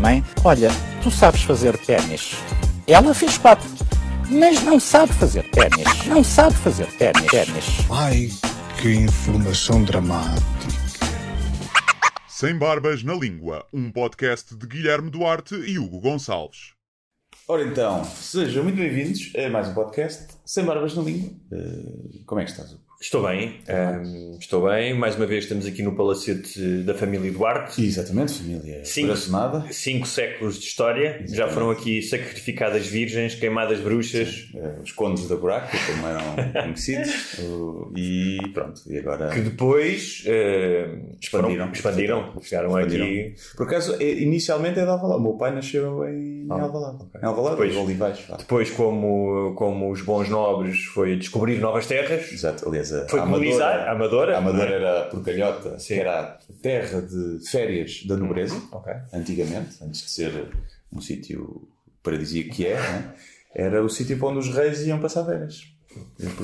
Mãe, olha, tu sabes fazer ténis. Ela fez quatro, mas não sabe fazer ténis. Não sabe fazer ténis. ténis. Ai, que informação dramática. Sem Barbas na Língua, um podcast de Guilherme Duarte e Hugo Gonçalves. Ora então, sejam muito bem-vindos a mais um podcast Sem Barbas na Língua. Eh, como é que estás? Hugo? Estou bem, ehm, estou bem. Mais uma vez estamos aqui no palacete da família Duarte. Exatamente, família Sim. coraçonada. Cinco séculos de história. Já foram aqui sacrificadas virgens, queimadas bruxas, Eh, os condes da buraca, como eram conhecidos. E pronto, e agora que depois eh, Expandiram. foram- expandiram. Chegaram expandiram. aqui. Por acaso, eh, inicialmente é de Alvalade. O meu pai nasceu em Alvalade. Em Alvalade, Pois. em Olivais. vá. Depois, como, como os bons nobres, foi descobrir novas terras. Exato, aliás, Foi a colonizar a Amadora. Amadora é? era por Calhota, que era a terra de férias da nobreza, Ok. antigamente, antes de ser um sítio paradisíaco que é, né? era o sítio onde os reis iam passar férias.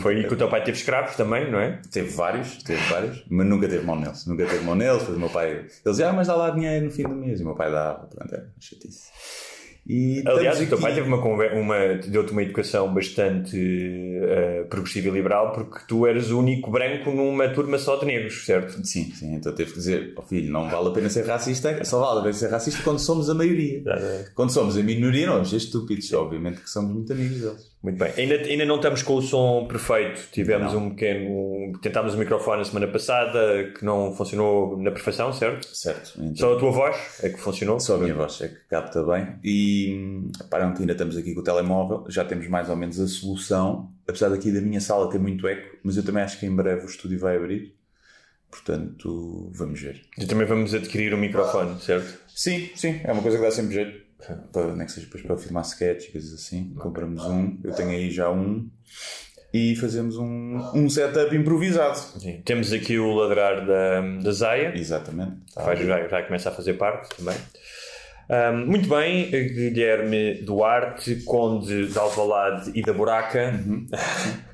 Foi aí que o teu pai teve escravos também, não é? Teve vários, teve vários, mas nunca teve mão neles. Nunca teve mão neles, depois o meu pai... Ele dizia, ah, mas dá lá dinheiro no fim do mês. E o meu pai dava, pronto, uma chatice. E Aliás, o teu pai teve uma, uma deu-te uma educação bastante eh, progressiva e liberal porque tu eras o único branco numa turma só de negros, certo? Sim, sim, então teve que dizer, ó filho, não vale a pena ser racista, só vale a pena ser racista quando somos a maioria. Quando somos a minoria, não vamos ser estúpidos. Obviamente que somos muito amigos deles. Muito bem. Ainda, ainda não estamos com o som perfeito. Tivemos Não. um pequeno. Tentámos o microfone a semana passada que não funcionou na perfeição, certo? Certo. Então, Só a tua voz é que funcionou. só a minha voz é que capta bem. E que ainda estamos aqui com o telemóvel, já temos mais ou menos a solução. Apesar daqui da minha sala ter muito eco, mas eu também acho que em breve o estúdio vai abrir. Portanto, vamos ver. E também vamos adquirir um microfone, certo? Sim, sim, é uma coisa que dá sempre jeito. Para, nem que seja depois para filmar sketches, coisas assim. Compramos um, eu tenho aí já um. E fazemos um, um setup improvisado. Sim. Temos aqui o ladrar da, da Zaya. Exatamente. Tá Vai, já, já começa a fazer parte também. Ahm, muito bem, Guilherme Duarte, Conde de Alvalade e da Buraca.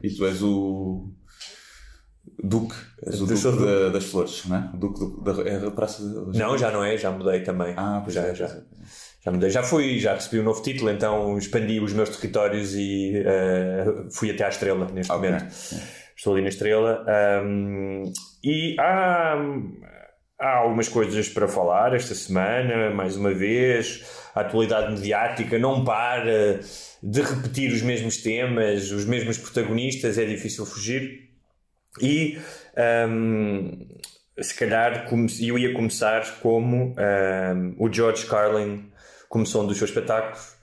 E tu és o. Duque. És o Duque da- das Flores, não é? O Duque da, é a Praça da Não, já não é, já mudei também. Ah, pois já, é, já. pois é. Já mudei, já fui, já recebi um novo título, então expandi os meus territórios e eh, fui até à Estrela neste Ok. momento. Estou ali na Estrela. ahm, e há, há algumas coisas para falar esta semana, mais uma vez. A atualidade mediática não para de repetir os mesmos temas, os mesmos protagonistas, é difícil fugir. E ahm, se calhar eu ia começar como ahm, o George Carlin começou um dos seus espetáculos,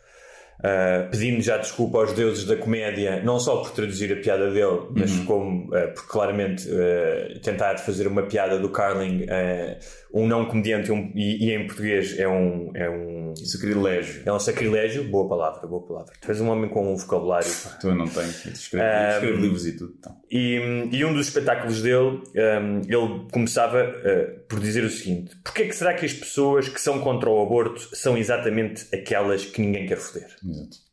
ah, pedindo já desculpa aos deuses da comédia, não só por traduzir a piada dele, mas como ah, por claramente ah, tentar fazer uma piada do Carlin, ah, um não comediante um- e, e em português é um, é um Sacrilégio. é um sacrilégio. Boa palavra, boa palavra. Tu és um homem com um vocabulário. Tu não tens. Escrevo, livros e tudo. Então. E, e um dos espetáculos dele, um, ele começava uh, por dizer o seguinte: Porquê que será que as pessoas que são contra o aborto são exatamente aquelas que ninguém quer foder? Exato.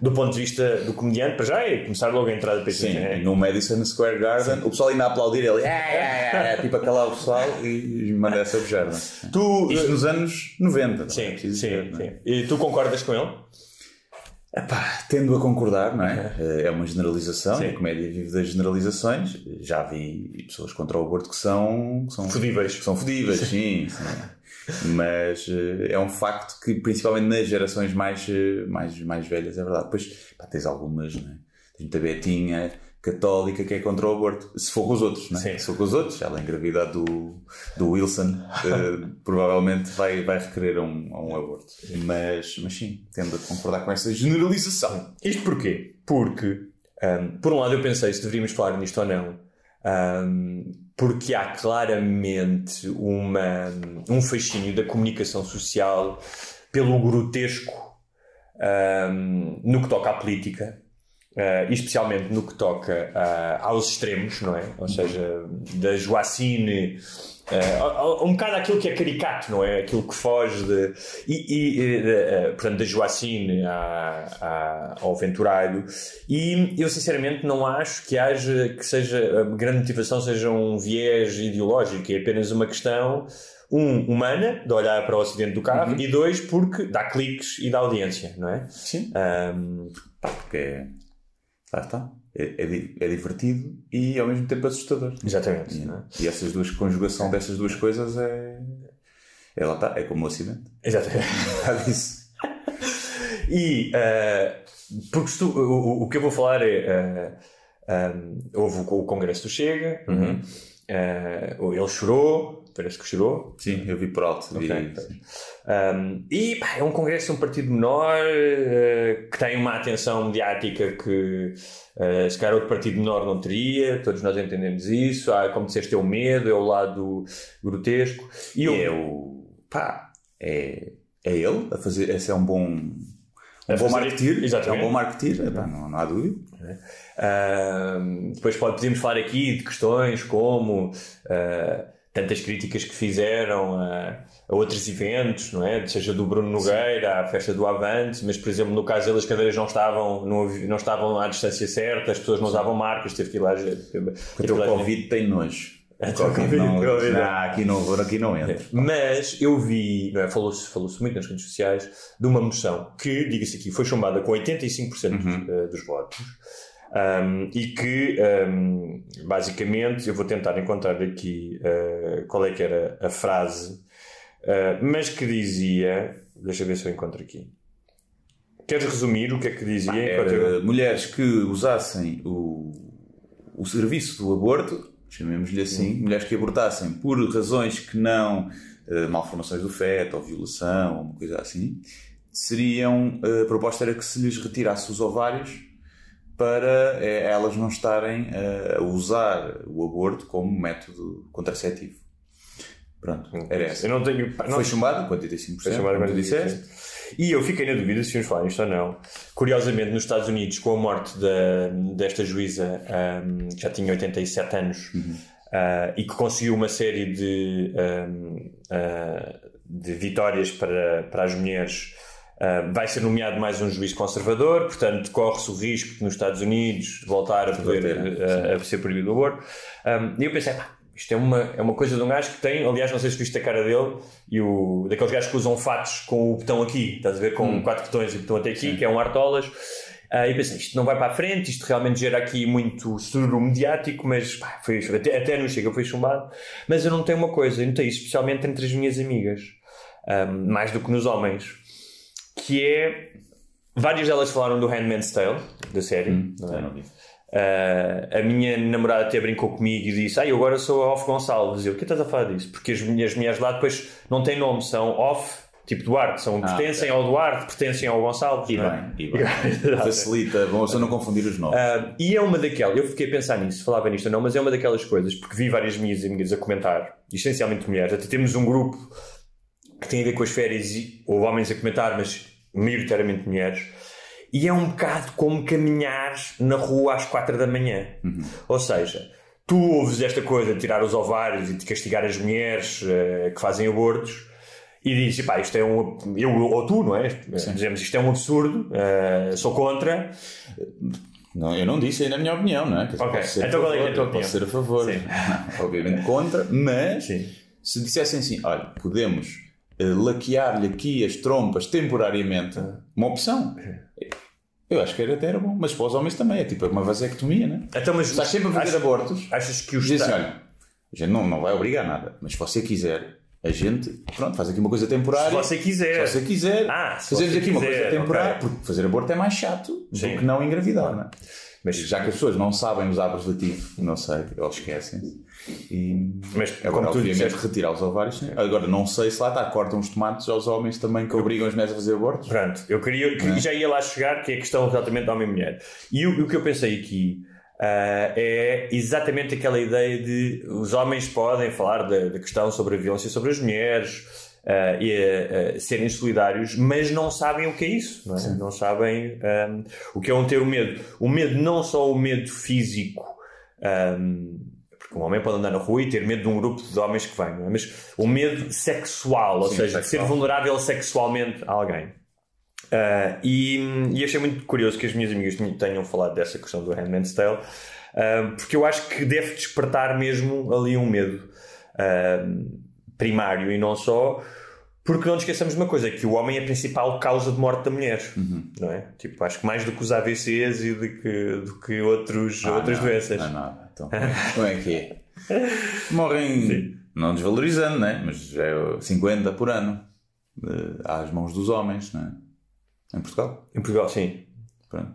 Do ponto de vista do comediante, para já é começar logo a entrada para Sim, é, no Madison Square Garden, o pessoal ainda a aplaudir ele, é, é, é, é, tipo a calar o pessoal e manda essa bejarda. Tu, Isto nos anos 90. não é? sim, sim, dizer, sim. E tu concordas com ele? Epá, tendo a concordar, não é? É uma generalização, Sim. a comédia vive das generalizações. Já vi pessoas contra o aborto que são. Que são Fodíveis. que são fodíveis, sim. sim. Mas eh, é um facto que, principalmente nas gerações mais, eh, mais, mais velhas, é verdade. Depois pá, tens algumas, não é? Tens muita betinha católica que é contra o aborto. Se for com os outros, não é? Sim. Se for com os outros, ela engravidar do, do Wilson, eh, provavelmente vai, vai requerer um, um aborto. Mas, mas sim, tendo a concordar com essa generalização. Isto porquê? Porque, um, por um lado, eu pensei se deveríamos falar nisto ou não. Um, porque há claramente uma, um fascínio da comunicação social pelo grotesco um, no que toca à política. Uh, especialmente no que toca uh, aos extremos, não é? Ou seja, da Joacine Uh, um bocado aquilo que é caricato, não é? Aquilo que foge de. E, e uh, portanto, da Joacine à, à, ao Venturalho. E eu, sinceramente, não acho que haja. que seja. a grande motivação seja um viés ideológico, é apenas uma questão. Um, humana, de olhar para o acidente do carro, uhum. e dois, porque dá cliques e dá audiência, não é? Sim. Um, porque. Lá está é, é, é, divertido e ao mesmo tempo assustador. Exatamente. E, é? e essas duas, conjugação dessas duas coisas é. É lá está, é como o acidente. Exatamente. disso. e uh, porque tu, o, o, que eu vou falar é. Uh, um, houve o, Congresso do Chega, uhum. uh, ele chorou, parece que chorou. Sim, eu vi por alto. Okay. Vi, um, e pá, é um congresso, um partido menor, uh, que tem uma atenção mediática que uh, se calhar outro partido menor não teria, todos nós entendemos isso. Há, como disseste, é o medo, é o lado grotesco. E, eu, é o. pá, é, é ele a fazer. Esse é um bom. Um bom marketing, é um bom marketing, não, não há dúvida. Uh, depois pode, podemos falar aqui de questões como uh, tantas críticas que fizeram a, a, outros eventos, não é? Seja do Bruno Nogueira, à festa do Avante, mas por exemplo, no caso dele as cadeiras não estavam, não, não estavam à distância certa, as pessoas não usavam marcas, teve que ir lá. Porque o Covid tem nojo. O Covid não, COVID, não, aqui não, aqui não entra. Mas eu vi, é? falou-se falou muito nas redes sociais, de uma moção que, diga-se aqui, foi chumbada com 85% uhum. Eh, dos votos um, e que, um, basicamente, eu vou tentar encontrar aqui uh, qual é que era a frase, uh, mas que dizia. Deixa eu ver se eu encontro aqui. Queres resumir o que é que dizia? Ah, eu... Mulheres que usassem o, o serviço do aborto, chamemos-lhe assim, mulheres que abortassem por razões que não uh, malformações do feto ou violação ou uma coisa assim, seriam. A proposta era que se lhes retirasse os ovários para é, elas não estarem a usar o aborto como método contraceptivo. Pronto, era essa. Eu não tenho, não, foi chumbado com 85%, foi chumbado tu disseste. E eu fiquei na dúvida se vamos falar isto ou não. Curiosamente, nos Estados Unidos, com a morte da, desta juíza, um, que já tinha 87 anos, uhum. uh, e que conseguiu uma série de, um, uh, de vitórias para, para as mulheres Uh, vai ser nomeado mais um juiz conservador, portanto, corre-se o risco de nos Estados Unidos voltar a poder uh, a ser proibido o aborto. Um, e eu pensei, pá, isto é uma, é uma coisa de um gajo que tem, aliás, não sei se viste a cara dele, e o, daqueles gajos que usam fatos com o botão aqui, estás a ver, com hum. quatro botões e o botão até aqui, Sim. que é um Artolas. Uh, e pensei, isto não vai para a frente, isto realmente gera aqui muito sururu mediático, mas pá, foi, até, até não chega, foi chumbado. Mas eu não tenho uma coisa, eu notei isso especialmente entre as minhas amigas, um, mais do que nos homens que é. Várias delas falaram do Handmaid's Tale, da série. Hum, não é? não vi. Uh, a minha namorada até brincou comigo e disse: Ah, eu agora sou a Off Gonçalves. Eu, o que estás a falar disso? Porque as minhas mulheres lá depois não têm nome, são Off, tipo Duarte, são, ah, pertencem okay. ao Duarte, pertencem ao Gonçalves. E é? bem, e bem. Facilita, bom, só não confundir os nomes. Uh, e é uma daquelas, eu fiquei a pensar nisso, falava nisto ou não, mas é uma daquelas coisas, porque vi várias minhas amigas a comentar, essencialmente mulheres, até temos um grupo que tem a ver com as férias, ou homens a comentar, mas maioritariamente mulheres, e é um bocado como caminhar na rua às quatro da manhã. Uhum. Ou seja, tu ouves esta coisa de tirar os ovários e de castigar as mulheres uh, que fazem abortos e dizes, pá, isto é um. Eu ou tu, não é? Sim. Dizemos isto é um absurdo, uh, sou contra. Não, eu não disse aí na minha opinião, não é? Dizer, ok, então qual é a tua opinião? Posso ser a favor, obviamente contra, mas Sim. se dissessem assim, olha, podemos laquear-lhe aqui as trompas temporariamente, uma opção. Eu acho que era até era bom, mas para os homens também é tipo uma vasectomia, né? Então, mas Estás sempre a fazer achas, abortos. Achas que os dizem assim, olha, a gente não, não vai obrigar nada, mas se você quiser, a gente, pronto, faz aqui uma coisa temporária. Se você quiser. Se você quiser, ah, se fazemos aqui quiser, uma coisa temporária, okay. porque fazer aborto é mais chato Sim. do que não engravidar, né? Mas já que as pessoas não sabem usar preservativo, não sei, eles esquecem-se. E mas agora, como tu disseste, retirar os ovários. Sim. Agora, não sei se lá está, cortam os tomates aos homens também que obrigam as mulheres a fazer abortos. Pronto, eu queria, que já ia lá chegar, que é a questão exatamente da homem e mulher. E o, o que eu pensei aqui, ah, é exatamente aquela ideia de os homens podem falar da, da questão sobre a violência sobre as mulheres ah, e ah, serem solidários, mas não sabem o que é isso, não, é? não sabem ah, o que é um ter o medo. O medo, não só o medo físico. ah, porque um homem pode andar na rua e ter medo de um grupo de homens que vem, é? mas o medo sexual, ou Sim, seja, de ser sexual. vulnerável sexualmente a alguém. Uh, e, e achei muito curioso que as minhas amigas tenham- tenham falado dessa questão do Handmaid's Tale, uh, porque eu acho que deve despertar mesmo ali um medo uh, primário e não só, porque não nos esqueçamos de uma coisa, que o homem é a principal causa de morte da mulher, não é? Tipo, acho que mais do que os AVCs e do que, do que outros, Ah, outras não, doenças. Não, não. Então, como é que é? Morrem, não desvalorizando, né? mas é 50 por ano às mãos dos homens, né? em Portugal. Em Portugal, sim. Pronto.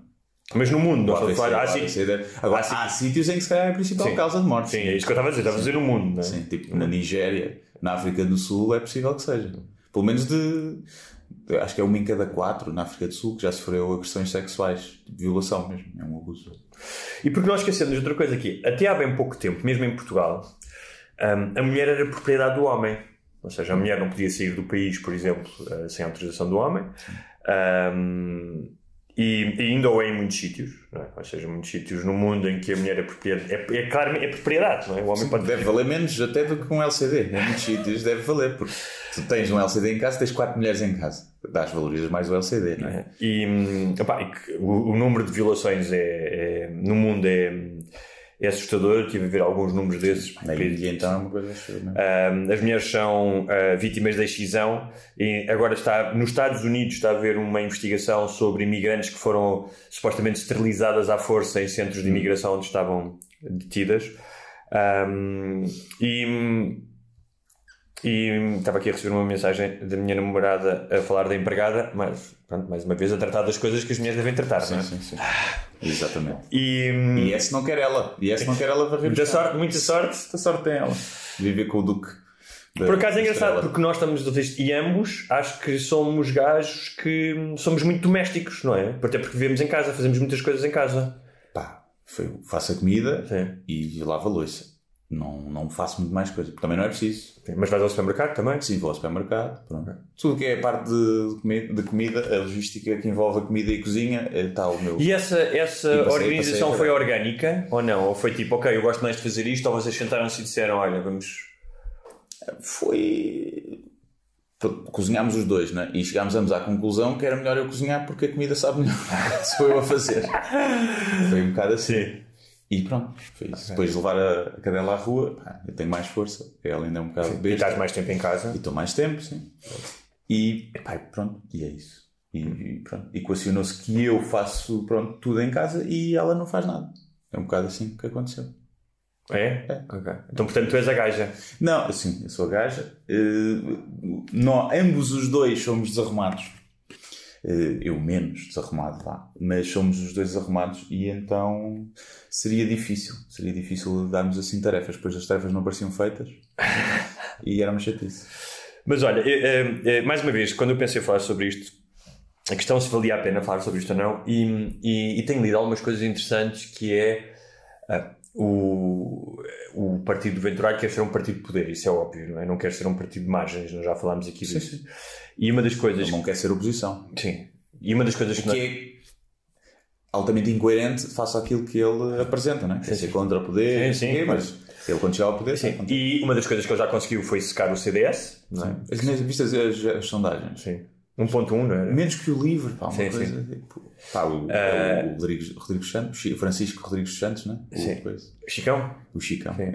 Mas no mundo, não O estou a AVC, falar. O sim. AVC deve- Agora, sim. há sítios em que se calhar é a principal Sim. causa de morte. Sim, é isso que eu estava a dizer. Estava a dizer no mundo, é? Sim, tipo na Nigéria, na África do Sul, é possível que seja. Pelo menos de. de- Acho que é uma em cada quatro na África do Sul que já sofreu agressões sexuais, violação mesmo, é um abuso. E porque nós esquecemos de outra coisa aqui, até há bem pouco tempo, mesmo em Portugal, hum, a mulher era propriedade do homem. Ou seja, a mulher não podia sair do país, por exemplo, eh, sem autorização do homem. Hum, e, e ainda ou é em muitos sítios, não é? ou seja, muitos sítios no mundo em que a mulher é propriedade, é, é claramente é propriedade, não é? O homem pode Deve valer menos até do que um LCD. Em muitos sítios deve valer, porque tu tens um LCD em casa, tens quatro mulheres em casa. Dás valorizas mais o LCD, não é? E, hum, opá, e o, o número de violações é, é- no mundo é, é assustador. Estive a ver alguns números desses. Na Índia, então, é uma coisa absurda. Um, as mulheres são uh, vítimas da excisão e agora está nos Estados Unidos está a haver uma investigação sobre imigrantes que foram supostamente esterilizadas à força em centros de imigração onde estavam detidas Um, e, e estava aqui a receber uma mensagem da minha namorada a falar da empregada mas pronto, mais uma vez a tratar das coisas que as mulheres devem tratar não é? Sim, sim, sim. Exatamente. E, E esse não quer ela. E esse não quer ela varrer muita sorte, muita sorte Muita sorte tem ela. Viver com o Duque. Por acaso é engraçado, Estrela. porque nós estamos e ambos acho que somos gajos que somos muito domésticos, não é? Até porque vivemos em casa, fazemos muitas coisas em casa. Pá, foi, faço a comida Sim. e lavo a louça. Não, não faço muito mais coisa, porque também não é preciso. Sim, Mas vais ao supermercado também? Sim, vou ao supermercado, pronto. Tudo que é a parte de, de comida, a logística que envolve a comida e cozinha, está o meu. E essa, essa E passei- organização passei a foi orgânica ou não? Ou foi tipo, ok, eu gosto mais de fazer isto, ou vocês sentaram-se e disseram, olha, vamos. Foi. Cozinhámos os dois, né? E chegámos ambos à conclusão que era melhor eu cozinhar porque a comida sabe melhor. Sou eu a fazer. Foi um bocado assim. E pronto, foi isso. Depois de levar a a cadela à rua, pá, eu tenho mais força. Ela ainda é um bocado E besta. estás mais tempo em casa. E estou mais tempo, sim. E pá, pronto, e é isso. E, e pronto, equacionou-se que eu faço pronto, tudo em casa e ela não faz nada. É um bocado assim que aconteceu. É? É. Ok. Então, portanto, tu és a gaja. Não, assim, eu sou a gaja. Eh, nó- ambos os dois somos desarrumados. Eh, eu menos desarrumado, vá. Mas somos os dois desarrumados e então seria difícil. Seria difícil darmos assim tarefas. Depois as tarefas não pareciam feitas e era uma chatice. Mas olha, eh, eh, mais uma vez, quando eu pensei falar sobre isto, a questão se valia a pena falar sobre isto ou não, e, e, e tenho lido algumas coisas interessantes que é ah, o, o Partido do Venturário quer ser um partido de poder, isso é óbvio, não é? Não quer ser um partido de margens, nós já falámos aqui Sim, disso. E uma das coisas. Ele não quer ser oposição. Sim. E uma das coisas que, que é altamente incoerente face àquilo que ele apresenta, né? Quer ser contra o poder, Sim, sim, não mas ele quando chegar ao poder, Sim. sim. E uma das coisas que ele já conseguiu foi secar o CDS, não é? As, viste as, as, as sondagens? Sim. 1.1, não era? Menos que o livro, pá, uma Sim, coisa. Tipo, pá, o, é o Rodrigues, Rodrigues Santos, o Francisco Rodrigues Santos, né? O, Sim. coisa. Chicão? o Chicão. Sim.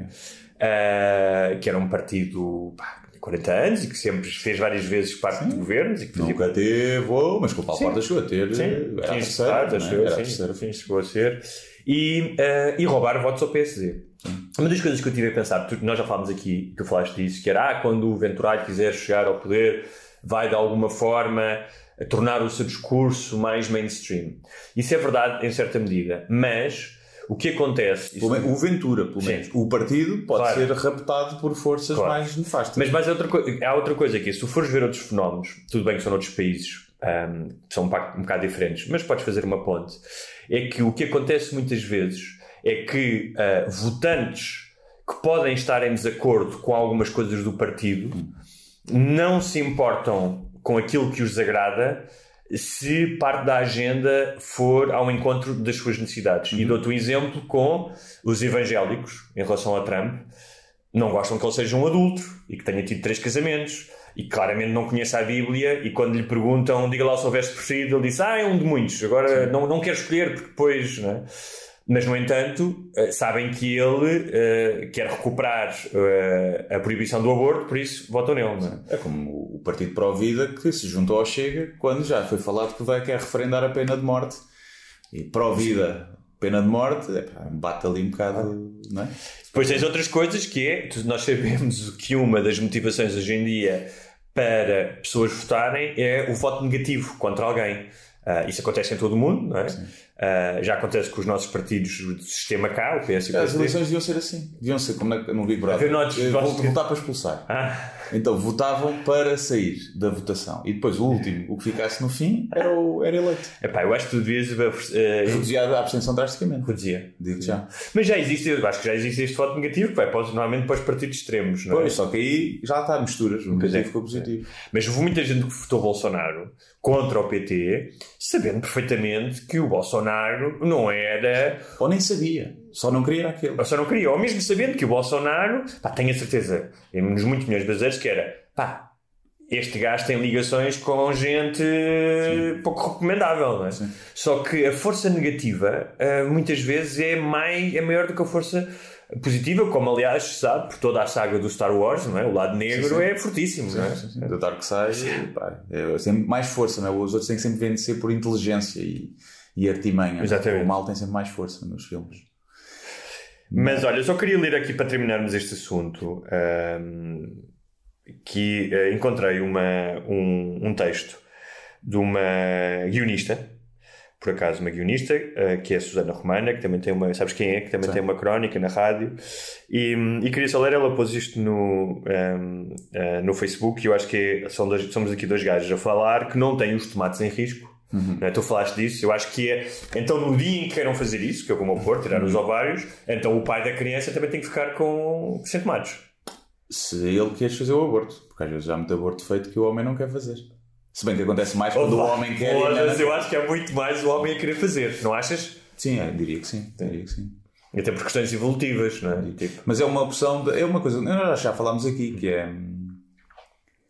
Uh, que era um partido pá, de 40 anos e que sempre fez várias vezes parte de governos e que fazia Nunca teve, oh, mas com o Paulo Sim. Porta chegou a ter. Sim, era a terceira, né? eu, Era a sim, terceira. sim, chegou a ser. E, eh, e roubar votos ao PSD. Uma das coisas que eu tive a pensar, tu- nós já falámos aqui, tu falaste disso, que era ah, quando o Venturalho quiser chegar ao poder, vai de alguma forma tornar o seu discurso mais mainstream. Isso é verdade em certa medida, mas o que acontece. Menos- O Ventura, pelo Sim. menos. O partido pode Claro. ser raptado por forças Claro. mais nefastas. Mas, mas há, outra coi- há outra coisa é, se tu fores ver outros fenómenos, tudo bem que são noutros países, que são um, um bocado diferentes, mas podes fazer uma ponte, é que o que acontece muitas vezes é que uh, votantes que podem estar em desacordo com algumas coisas do partido não se importam com aquilo que os desagrada se parte da agenda for ao encontro das suas necessidades. E dou-te um exemplo com os evangélicos em relação a Trump. Não gostam que ele seja um adulto e que tenha tido três casamentos e claramente não conhece a Bíblia e quando lhe perguntam, diga lá se houvesse preferido, ele diz, ah, é um de muitos, agora não, não quero escolher porque depois... Não é? Mas, no entanto, eh, sabem que ele uh, quer recuperar uh, a proibição do aborto, por isso votam nele. É? é como o Partido Pró-Vida que se juntou ao Chega quando já foi falado que vai quer referendar a pena de morte. E Pró-Vida, pena de morte, é, bate ali um bocado. Não é? Depois tens outras coisas que é, nós sabemos que uma das motivações hoje em dia para pessoas votarem é o voto negativo contra alguém. Uh, isso acontece em todo o mundo, não é? Uh, já acontece com os nossos partidos do sistema cá, o PS e o As eleições deviam ser assim. Deviam ser como no Big Brother. Notes, eh, votar para expulsar. Ah. Então votavam para sair da votação. E depois o último, o que ficasse no fim, era, o, era eleito. Epá, eu acho que tu devias. Uh, Reduzia a abstenção drasticamente. Reduzia. Digo já. Mas já existe, eu acho que já existe este voto negativo, pá, pode, normalmente para os partidos extremos, não é? Pois, só que aí já está misturas. O negativo é. com o positivo. É. Mas houve muita gente que votou Bolsonaro contra o PT, sabendo perfeitamente que o Bolsonaro não era. Ou nem sabia. Só não queria aquilo. Ou só não queria. Ou mesmo sabendo que o Bolsonaro, pá, tenho a certeza, nos muitos milhões de brasileiros, que era, pá, este gajo tem ligações com gente Sim. pouco recomendável, não é? Sim. Só que a força negativa, uh, muitas vezes, é, mais, é maior do que a força positiva, como aliás se sabe por toda a saga do Star Wars, não é? O lado negro sim, sim. é fortíssimo, sim, não é? Sim, sim. Do Dark Side, pá, é sempre mais força, não é? Os outros têm que sempre vencer por inteligência e, e artimanha. Exatamente. O mal tem sempre mais força nos filmes. Mas olha, eu só queria ler aqui para terminarmos este assunto um, que uh, encontrei uma, um, um texto de uma guionista por acaso, uma guionista, uh, que é a Susana Romana, que também tem uma, sabes quem é? Que também Sim. tem uma crónica na rádio. E, e queria só ler, ela pôs isto no, um, uh, eh, no Facebook, e eu acho que é, são dois, somos aqui dois gajos a falar que não têm os tomates em risco. Uhum. É? Tu falaste disso, eu acho que é. Então, no dia em que queiram fazer isso, que é como o pôr, tirar uhum. os ovários, então o pai da criança também tem que ficar com sem tomates. Se ele quer fazer o aborto, porque às vezes há muito aborto feito que o homem não quer fazer. Se bem que acontece mais quando oh, o homem quer. Mas eu acho que é muito mais o homem a querer fazer, não achas? Sim, é, diria que sim. Diria que sim. Até por questões evolutivas, não é? Tipo... Mas é uma opção, de, é uma coisa, nós já falámos aqui, que é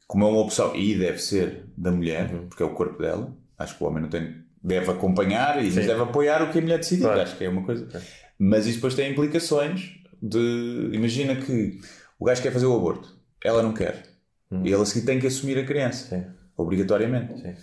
como é uma opção, e deve ser da mulher, uhum. porque é o corpo dela, acho que o homem não tem, deve acompanhar e deve apoiar o que a mulher decidir, claro. acho que é uma coisa. Mas isso depois tem implicações de, imagina que o gajo quer fazer o aborto, ela não quer, e ele a seguir tem que assumir a criança. Sim obrigatoriamente. Sim.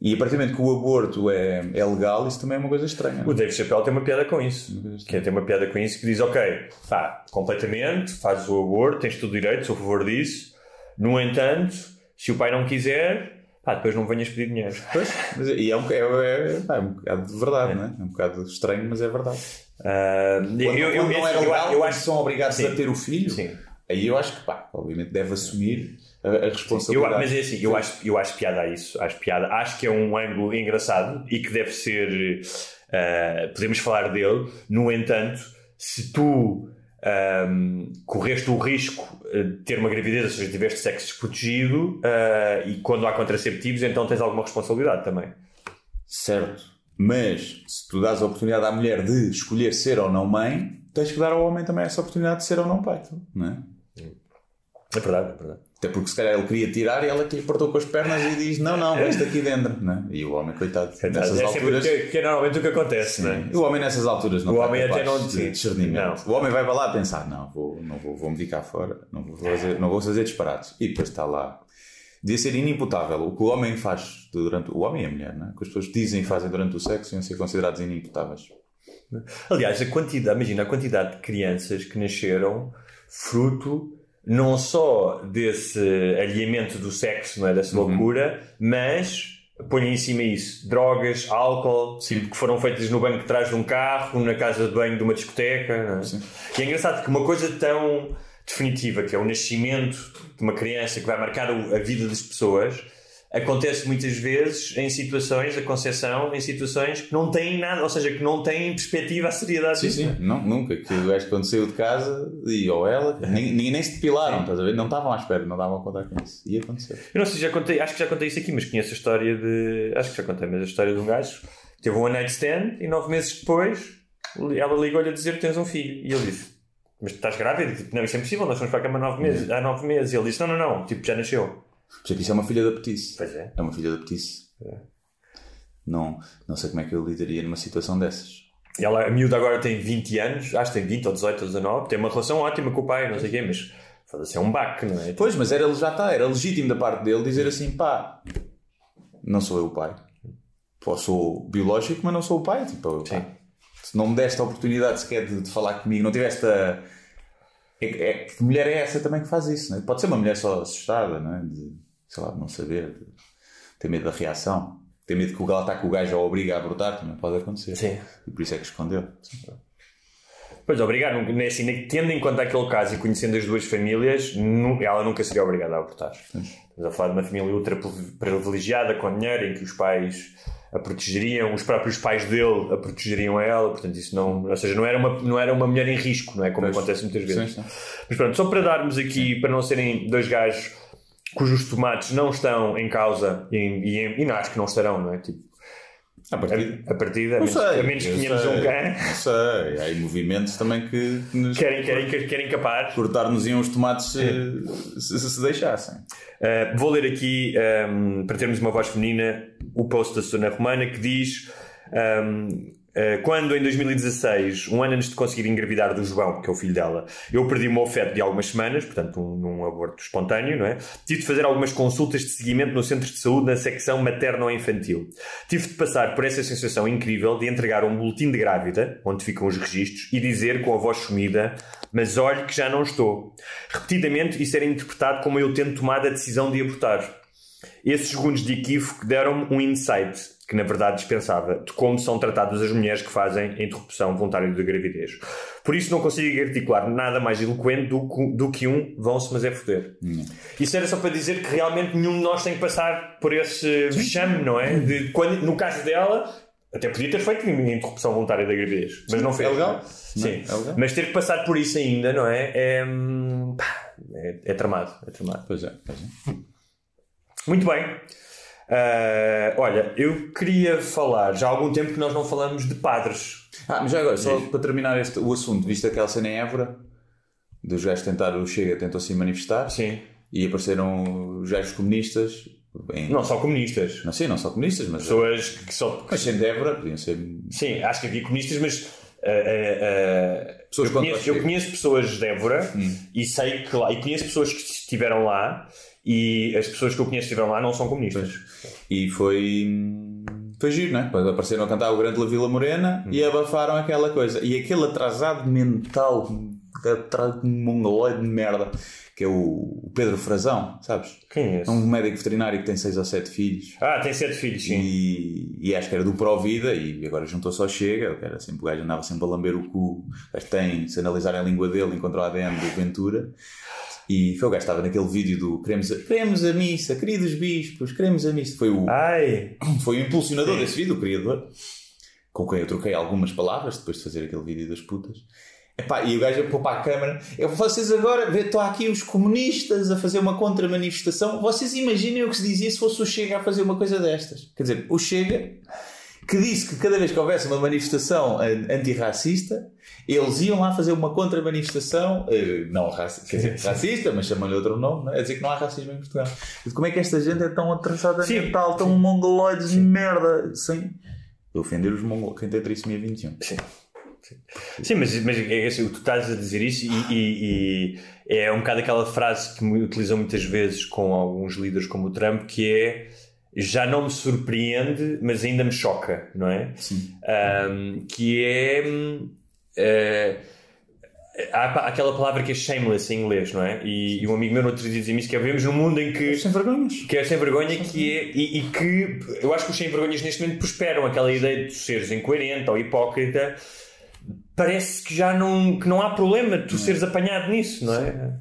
E a partir do momento que o aborto é, é legal, isso também é uma coisa estranha. O Dave Chappelle tem uma piada com isso. Que é, tem uma piada com isso que diz: Ok, pá, completamente, fazes o aborto, tens todo o direito, sou a favor disso. No entanto, se o pai não quiser, pá, depois não venhas pedir dinheiro. Pois, mas, e é um, é, é, é, um bocado de verdade, é. não é? É um bocado estranho, mas é verdade. Uh, quando, eu, eu, não é legal, eu, eu acho que são obrigados sim. a ter o filho. Sim. Aí eu acho que, pá, obviamente deve assumir a, a responsabilidade. Eu, mas é assim, eu acho, eu acho piada a isso. Acho piada. Acho que é um ângulo engraçado e que deve ser. Uh, podemos falar dele. No entanto, se tu um, correste o risco de ter uma gravidez, seja, tiveste sexo desprotegido uh, e quando há contraceptivos, então tens alguma responsabilidade também. Certo. Mas se tu dás a oportunidade à mulher de escolher ser ou não mãe, tens que dar ao homem também essa oportunidade de ser ou não pai. Não é? É verdade, é verdade. Até porque se calhar ele queria tirar e ela que lhe apertou com as pernas e diz: Não, não, este aqui dentro. Né? E o homem, coitado, é, nessas é alturas. Que, que é normalmente o que acontece, sim. né? O homem nessas alturas não o homem até não de discernimento. Não. O homem vai para lá pensar: Não, vou, não vou, vou me ficar fora, não vou, fazer, não vou fazer disparates. E depois está lá. Devia ser inimputável. O que o homem faz durante. O homem e a mulher, né? O que as pessoas dizem e fazem durante o sexo iam ser considerados inimputáveis. Aliás, a quantidade, imagina a quantidade de crianças que nasceram fruto não só desse alinhamento do sexo, não é? dessa uhum. loucura, mas põe em cima isso: drogas, álcool, Sim. que foram feitas no banco de trás de um carro, na casa de banho de uma discoteca. É? E é engraçado que uma coisa tão definitiva, que é o nascimento de uma criança que vai marcar a vida das pessoas, acontece muitas vezes em situações, a concepção, em situações que não têm nada, ou seja, que não têm perspectiva à seriedade Sim, sim, não, nunca. Que o gajo quando saiu de casa e ou ela, nem, nem, se depilaram, estás a ver? Não estavam à espera, não estavam a contar com isso. E aconteceu. Eu não sei se já contei, acho que já contei isso aqui, mas conheço a história de. Acho que já contei, mas a história de um gajo teve um one night stand e nove meses depois ela ligou-lhe a dizer que tens um filho. E ele disse: Mas estás grávida? Tipo, não, isso é impossível, nós fomos para a cama nove meses. Há nove meses. E ele disse: Não, não, não, tipo, já nasceu. Por exemplo, isso é uma filha da petice. Pois é. É uma filha da petice. Não, não sei como é que eu lidaria numa situação dessas. Ela, a miúda agora tem 20 anos, acho que tem 20 ou 18 ou 19, tem uma relação ótima com o pai, não sei o quê, mas foda-se, é um baque, não é? Pois, mas era, já está, era legítimo da parte dele dizer assim, pá, não sou eu o pai. Pô, sou biológico, mas não sou o pai. Tipo, pá, se não me deste a oportunidade sequer de, de falar comigo, não tiveste a... É, é, que mulher é essa também que faz isso, né? Pode ser uma mulher só assustada, né? de, sei lá, de não saber, de ter medo da reação, ter medo que o ela está com o gajo ou obriga a abortar, também pode acontecer. Sim. E por isso é que escondeu. Pois, obrigar, não- nem assim, nem- tendo em conta aquele caso e conhecendo as duas famílias, ela nunca seria obrigada a abortar. Estamos a falar de uma família ultra privilegiada, com dinheiro, em que os pais a protegeriam, os próprios pais dele a protegeriam a ela, portanto, isso não, ou seja, não era uma, não era uma mulher em risco, não é? Como Pois. acontece muitas vezes. Sim, sim. Mas pronto, só para darmos aqui, para não serem dois gajos cujos tomates não estão em causa e, e, e não, acho que não estarão, não é? Tipo, A partir a, a partida, a Não menos, sei, a menos que tenhamos um Não sei, há aí movimentos também que, nos querem, querem, querem capar. cortar-nos iam os tomates se, se, se deixassem. Uh, vou ler aqui, um, para termos uma voz feminina, o post da Susana Romana que diz: um, uh, Quando em 2016, um ano antes de conseguir engravidar do João, que é o filho dela, eu perdi o meu feto de algumas semanas, portanto, um, num aborto espontâneo, não é? Tive de fazer algumas consultas de seguimento no centro de saúde na secção materno-infantil. Tive de passar por essa sensação incrível de entregar um boletim de grávida, onde ficam os registros, e dizer com a voz sumida: Mas olhe que já não estou. Repetidamente, isso era interpretado como eu tendo tomado a decisão de abortar. Esses segundos de equívoco deram-me um insight, que na verdade dispensava, de como são tratadas as mulheres que fazem a interrupção voluntária da gravidez. Por isso não consigo articular nada mais eloquente do, que- do que um vão-se mas é foder. Isso era só para dizer que realmente nenhum de nós tem que passar por esse vexame, não é? De, quando, no caso dela, até podia ter feito a interrupção voluntária da gravidez, mas não fez. é legal. Sim, Não é? É legal. mas ter que passar por isso ainda, não é? É, hum, pá, é, é tramado, é tramado. Pois é, pois é. Muito bem. Ah, olha, eu queria falar, já há algum tempo que nós não falamos de padres. Ah, mas já agora, só para terminar este, o assunto, viste aquela cena em Évora, dos gajos tentar, o Chega tentou se manifestar Sim. e apareceram os gajos comunistas. Em, Não só comunistas. não sei, não só comunistas, mas. Pessoas que só. Mas sendo de Évora, podiam ser. Sim, acho que havia comunistas, mas. ah, ah, Pessoas eu, conheço, eu conheço pessoas de Évora e sei que lá. E conheço pessoas que estiveram lá e as pessoas que eu conheço que estiveram lá não são comunistas. E foi. Foi giro, né? Depois apareceram a cantar o Grande La Vila Morena e abafaram aquela coisa. E aquele atrasado mental, atrasado mongoloide de merda, que é o Pedro Frazão, sabes? Quem é É esse? um médico veterinário que tem seis ou sete filhos. Ah, tem sete filhos, sim. E, e acho que era do Provida e agora juntou-se ao Chega. Era sempre, o gajo andava sempre a lamber o cu. Gajo tem, se analisarem a língua dele, encontrou a ADN do Ventura. E foi o gajo que estava naquele vídeo do queremos a, queremos a missa, queridos bispos, queremos a missa. Foi o, Ai, foi o impulsionador desse vídeo, o criador, com quem eu troquei algumas palavras depois de fazer aquele vídeo das putas. Epá, e o gajo pôr para a câmara. Vocês agora, estão aqui os comunistas a fazer uma contra-manifestação. Vocês imaginem o que se dizia se fosse o Chega a fazer uma coisa destas. Quer dizer, o Chega que disse que cada vez que houvesse uma manifestação eh, antirracista, eles iam lá fazer uma contra-manifestação, eh, não racista, quer dizer, racista, mas chamam-lhe outro nome, não é? A dizer que não há racismo em Portugal. Como é que esta gente é tão atrasada Sim. mental, tão mongoloides de merda, sem ofender os mongolos, quem tem trissomia 21. Sim. Sim, mas, mas é assim, tu estás a dizer isso e, e- e é um bocado aquela frase que me utilizam muitas vezes com alguns líderes como o Trump, que é já não me surpreende, mas ainda me choca, não é? Sim. Ahm, que é eh, há aquela palavra que é shameless em inglês, não é? E, e um amigo meu no outro dia dizia-me isso, que é vivemos num mundo em que Sem vergonhas. que é sem vergonha que é, e, e que eu acho que os sem vergonhas neste momento prosperam aquela ideia de seres incoerente ou hipócrita parece que já não, que não há problema de tu seres apanhado nisso, não é?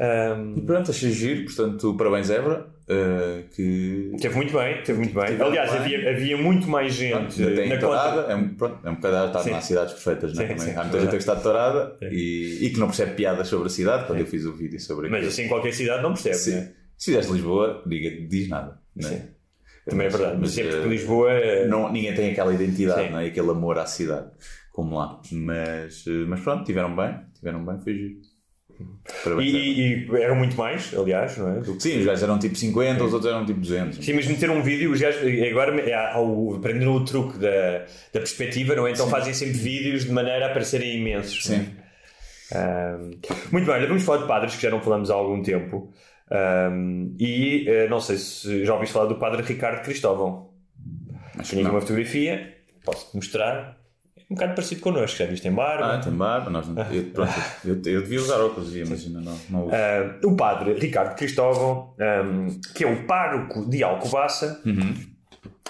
Um, E pronto, achei giro, portanto, parabéns, Évora. uh, que teve muito bem, teve muito bem. Teve Aliás, bem. havia, havia muito mais gente na tourada, conta. é um, pronto, é um bocado Sim. nas cidades perfeitas, não é? Sim, Também sim, Há muita verdade. gente que está de tourada e, e que não percebe piadas sobre a cidade, quando eu fiz o vídeo sobre Mas aquilo. assim, qualquer cidade não percebe, Sim. né? Se fizeres Lisboa, diga diz nada. Não é? Sim. Também é verdade. Mas, Mas, sempre eh, que Lisboa. eh, não, ninguém tem aquela identidade, não é? aquele amor à cidade, como lá. Mas, eh, mas pronto, tiveram bem, tiveram bem, foi giro. E, e- eram muito mais, aliás, não é? Sim, os gajos eram tipo 50, os outros eram tipo 200. Sim, mas meter um vídeo, os gajos, agora é, há o- aprenderam o truque da, da perspectiva, não é? Então fazem sempre vídeos de maneira a parecerem imensos. é? Sim. Ahm, muito bem, vamos falar de padres que já não falamos há algum tempo. Ahm, e eh, não sei se já ouviste falar do padre Ricardo Cristóvão. Acho que Tenho aqui uma fotografia, posso-te mostrar. É um bocado parecido connosco, já viste em barba. Ah, tem barba, nós não, eu, pronto, eu, eu devia usar óculos, mas ainda não, não uso. Ah, o padre Ricardo Cristóvão, ahm, que é o pároco de Alcobaça,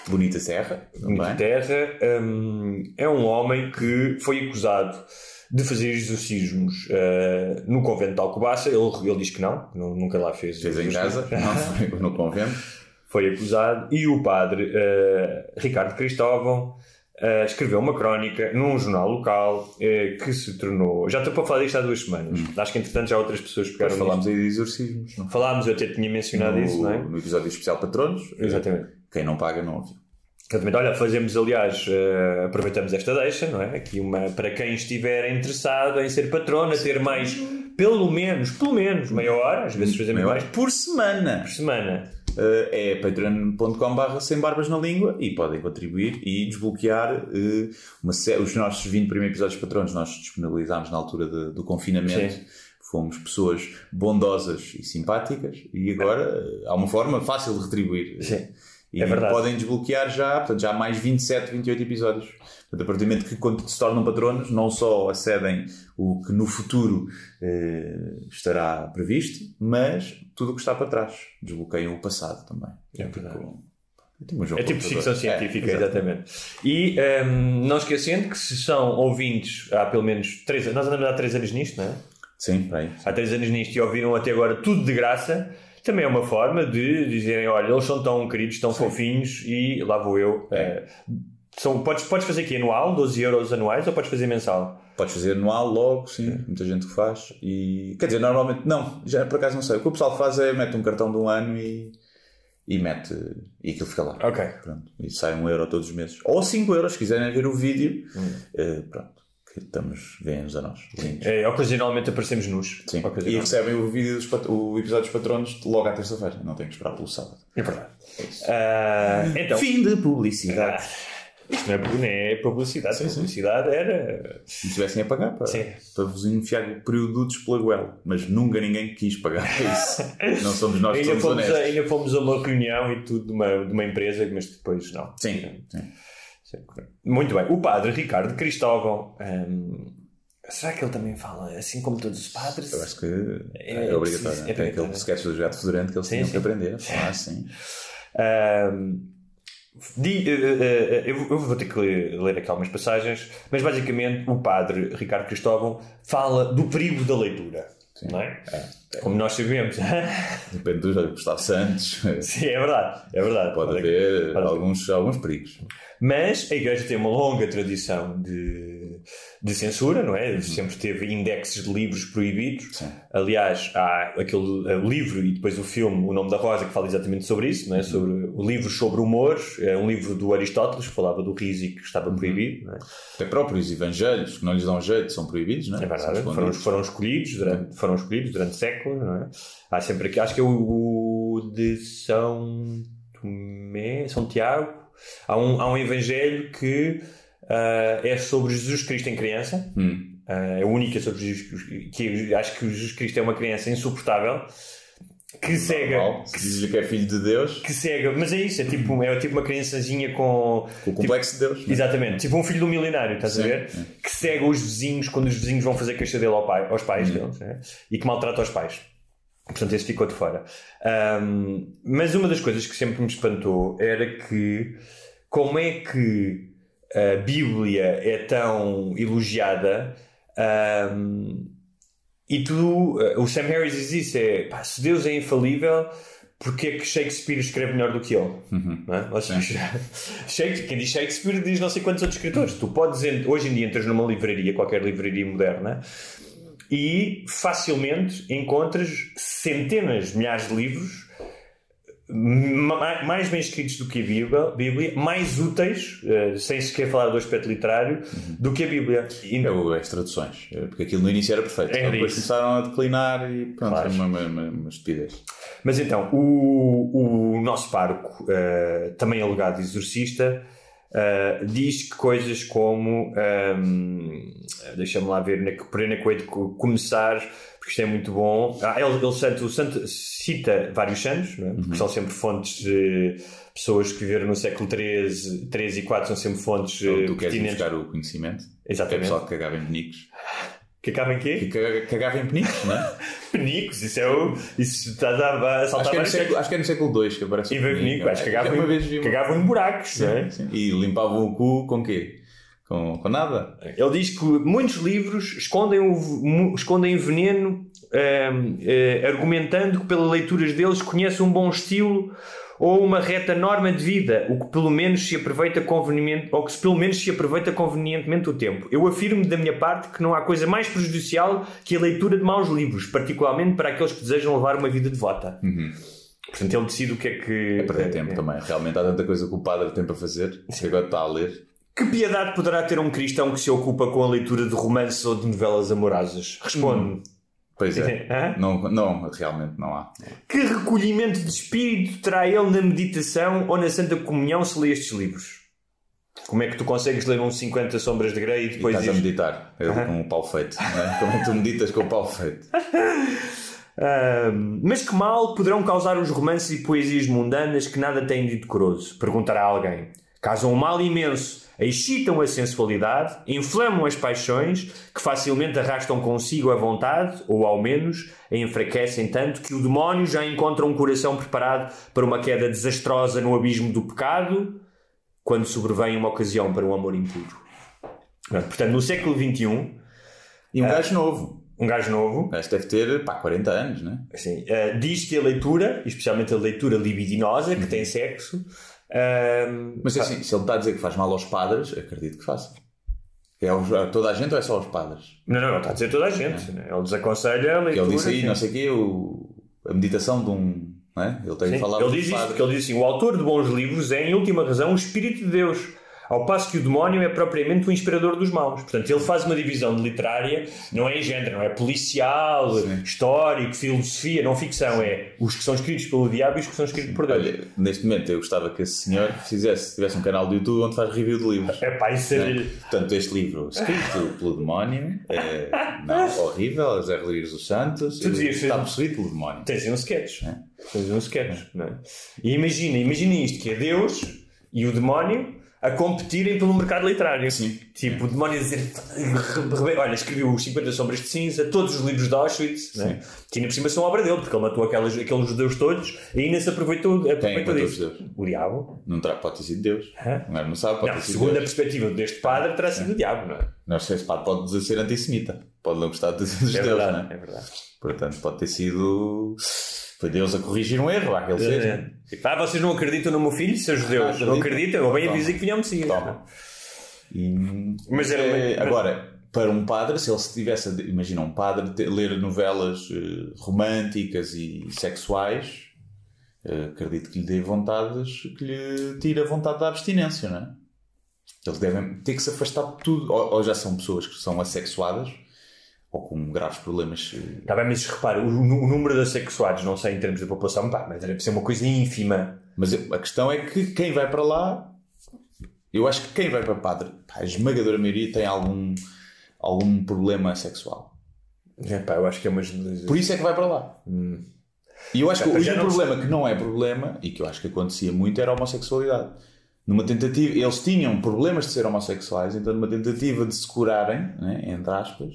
Bonita Serra, Muito também. terra, hum, é um homem que foi acusado de fazer exorcismos uh, no convento de Alcobaça. Ele, ele diz que não, nu- nunca lá fez. Fez em casa, não no convento. Foi acusado. E o padre uh, Ricardo Cristóvão uh, escreveu uma crónica num jornal local uh, que se tornou. Já estou para falar disto há duas semanas. Acho que entretanto já outras pessoas pegaram nisto. falámos aí de exorcismos, não? Falámos, eu até tinha mencionado no, isso, não é? no episódio especial Patronos. Exatamente. Quem não paga não ouviu. Exatamente. Olha, fazemos, aliás, eh, aproveitamos esta deixa, não é? Aqui uma para quem estiver interessado em ser patrona, ter mais, pelo menos, pelo menos, meia hora, às vezes fazemos mais por semana. por semana. Uh, é patreon.com.br sem barbas na língua e podem contribuir e desbloquear uh, uma os nossos 20 primeiros episódios patronos. Nós disponibilizámos na altura de- do confinamento. Sim. Fomos pessoas bondosas e simpáticas e agora uh, há uma forma fácil de retribuir. Sim. E É podem desbloquear já, portanto, já há mais 27, 28 episódios. Portanto, a partir do momento que quando se tornam patronos, não só acedem o que no futuro eh, estará previsto, mas tudo o que está para trás. Desbloqueiam o passado também. É verdade. É tipo, um É tipo ficção científica, É, exatamente. E ehm, não esquecendo que se são ouvintes há pelo menos 3 anos, nós andamos há 3 anos nisto, não é? Sim, aí. há 3 anos nisto e ouviram até agora tudo de graça, também é uma forma de dizerem: olha, eles são tão queridos, tão fofinhos e lá vou eu. Eh, são, podes, podes fazer aqui anual, 12 euros anuais, ou podes fazer mensal? Podes fazer anual logo, sim, muita gente que faz. E, quer dizer, normalmente, não, já por acaso não sei. O que o pessoal faz é mete um cartão de um ano e, e mete, e aquilo fica lá. Ok. Pronto, e sai um euro todos os meses. Ou 5 euros, se quiserem ver o vídeo, Hum. eh, pronto, que estamos, vêm-nos a nós. lindos. Eh, ocasionalmente aparecemos nus. Sim. E recebem o vídeo dos o episódio dos patronos logo à terça-feira, não tem que esperar pelo sábado. É verdade. Ah, então, Fim de publicidade. Isto não é, não é publicidade. publicidade era. Se me tivessem a pagar para, Sim. para vos enfiar produtos pela goela, mas nunca ninguém quis pagar para isso. não somos nós que Ainda somos fomos, a, honestos. ainda fomos a uma reunião e tudo de uma, de uma empresa, mas depois não. Sim, sim. Muito bem. O padre Ricardo Cristóvão. hum, será que ele também fala assim como todos os padres? Eu acho que É é, obrigatório. preciso- é Tem obrigatório. aquele sketch do gato fedorento que eles Sim, tinham sim. que aprender a falar eh, eh, eu eu vou ter que ler, aqui algumas passagens, mas basicamente o padre Ricardo Cristóvão fala do perigo da leitura. Não é? Como nós sabemos. Depende do Gustavo Santos. Sim, é verdade. É verdade. Pode Pode- haver pode- alguns, alguns perigos. Mas a Igreja tem uma longa tradição de, de censura, não é? Sempre teve indexes de livros proibidos. Sim. Aliás, há aquele eh, livro e depois o filme O Nome da Rosa que fala exatamente sobre isso, não é? Sobre o livro sobre humor, é um livro do Aristóteles que falava do riso e que estava proibido, não é? Até próprios evangelhos que não lhes dão jeito são proibidos, não é? É verdade, foram, foram escolhidos durante, foram escolhidos durante séculos, não é? Há sempre aqui, acho que é o, o de São Tomé, São Tiago, há um, há um evangelho que ah, é sobre Jesus Cristo em criança, Hum. Ah, é a única sobre Jesus que acho que Jesus Cristo é uma criança insuportável, que cega, Normal. Se diz-lhe que é filho de Deus, que cega, mas é isso, é tipo, é tipo uma criançazinha com com o complexo de Deus. é? Exatamente, tipo um filho do milionário, estás a Sim, ver? sim. Que cega os vizinhos quando os vizinhos vão fazer queixa dele ao pai, aos pais Uhum. deles né? e que maltrata os pais. Portanto, esse ficou de fora. Ahm, mas uma das coisas que sempre me espantou era que como é que a Bíblia é tão elogiada ahm, e tu, eh, o Sam Harris diz isso: é pá, se Deus é infalível, porque é que Shakespeare escreve melhor do que ele? Não é? Seja, Shakespeare, quem diz Shakespeare diz não sei quantos outros escritores. Tu podes, hoje em dia, entras numa livraria, qualquer livraria moderna, e facilmente encontras centenas, milhares de livros mais bem escritos do que a Bíblia, Bíblia mais úteis, eh, sem sequer falar do aspecto literário, do que a Bíblia. E- É as traduções, é, porque aquilo no início era perfeito. É depois disso. começaram a declinar e pronto, Claro. era uma, uma, uma, uma estupidez. Mas então, o, o nosso pároco, eh, também alegado exorcista, eh, diz que coisas como. ehm, Deixa-me lá ver, na, por é eu hei de co- começar, porque isto é muito bom. Ah, ele, ele santo, o santo cita vários santos, é? porque são sempre fontes de pessoas que viveram no século XIII, XIII e IV, são sempre fontes Então, eh, tu queres ir pertinentes. buscar o conhecimento, é Exatamente. pessoal que cagava em penicos. Que acaba em quê? Que caga- cagava em penicos, não é? Penicos, isso é o. Isso está a, a acho, saltar que é no vários século, acho que é no século II que aparece E veio penico. acho que cagavam, uma- cagavam em buracos, não é? Sim, E limpavam o cu com quê? Com, com nada? Ele diz que muitos livros escondem, o, escondem veneno, eh, argumentando que pelas leituras deles conhece um bom estilo ou uma reta norma de vida, o que pelo menos se aproveita conveniente, ou que pelo menos se aproveita convenientemente o tempo. Eu afirmo da minha parte que não há coisa mais prejudicial que a leitura de maus livros, particularmente para aqueles que desejam levar uma vida devota. Portanto, ele decide o que é que. Uhum. É perder tempo também. Realmente há tanta coisa que o padre tem para fazer agora está a ler. Que piedade poderá ter um cristão que se ocupa com a leitura de romances ou de novelas amorosas? Responde-me. Pois é. Hã? Não, não, realmente não há. Que recolhimento de espírito terá ele na meditação ou na Santa Comunhão se lê estes livros? Como é que tu consegues ler uns 50 Sombras de Grey e E depois estás a meditar ele com o pau feito. é? Como é que tu meditas com o pau feito? Ahm, mas que mal poderão causar os romances e poesias mundanas que nada têm de decoroso? Perguntará alguém. Causam um mal imenso, excitam a sensualidade, inflamam as paixões, que facilmente arrastam consigo a vontade, ou ao menos a enfraquecem tanto que o demónio já encontra um coração preparado para uma queda desastrosa no abismo do pecado, quando sobrevém uma ocasião para um amor impuro. Portanto, no século XXI, E um gajo novo. um gajo novo gajo deve ter, pá, 40 anos, né? Assim, eh, diz que a leitura, especialmente a leitura libidinosa, que tem sexo, ehm, Mas assim, se ele está a dizer que faz mal aos padres, acredito que faça. É a toda a gente ou é só aos padres? não, não, não está a dizer toda a gente. né? Ele desaconselha a Que leitura. ele disse aí, não sei o quê, o, a meditação de um. É? Ele tem Sim, falado ele diz isso, porque ele diz assim: o autor de bons livros é, em última razão, o Espírito de Deus. Ao passo que o demónio é propriamente o inspirador dos maus. Portanto, ele faz uma divisão literária, não é em género, não é policial, histórico, filosofia, não ficção. É os que são escritos pelo diabo e os que são escritos por Deus. Olha, neste momento eu gostava que esse senhor fizesse, tivesse um canal do YouTube onde faz review de livros. É pá, isso é. é? Portanto, este livro escrito pelo demónio é não, horrível, José Rodrigues dos Santos, Tu dizias, está sim. possuído pelo demónio. Tens um sketch. Tens um sketch. Não é? E imagina, imagina isto: que é Deus e o demónio a competirem pelo mercado literário. Sim. Tipo, o demónio a dizer: Olha, escreveu os 50 Sombras de Cinza, todos os livros de Auschwitz, né? que ainda por cima são obra dele, porque ele matou aquelas, aqueles judeus todos e ainda se aproveitou, aproveitou matou disso. O diabo. Não terá, pode ter sido Deus. Hã? Não, não sabe, pode Não, ter sido segundo a Deus. perspectiva deste padre, terá sido o diabo, não é? Não sei se pá, pode ser antissemita. Pode não gostar dos É judeus, verdade, não é? é verdade. Portanto, pode ter sido. Foi Deus a corrigir um erro, aquele seja. Tipo, ah, vocês não acreditam no meu filho, seus judeus? Ah, não acredito. acreditam? Eu bem avisei que vinham me seguir. Toma. E, Mas era- é, mas- agora, para um padre, se ele estivesse, a- imagina um padre te- ler novelas eh, românticas e sexuais, eh, acredito que lhe dê vontades, que lhe tire a vontade da abstinência, não é? Eles devem ter que se afastar de tudo. Ou, ou já são pessoas que são assexuadas, ou com graves problemas. eh, Está bem, mas repara, o, o número de assexuados, não sei em termos de população, pá, mas deve ser uma coisa ínfima. Mas a questão é que quem vai para lá, eu acho que quem vai para padre, pá, a esmagadora maioria tem algum, algum problema sexual. É, pá, eu acho que é uma. Por isso é que vai para lá. E eu acho que o problema que não é problema, e que eu acho que acontecia muito, era a homossexualidade. Numa tentativa, eles tinham problemas de ser homossexuais, então numa tentativa de se curarem, né, entre aspas,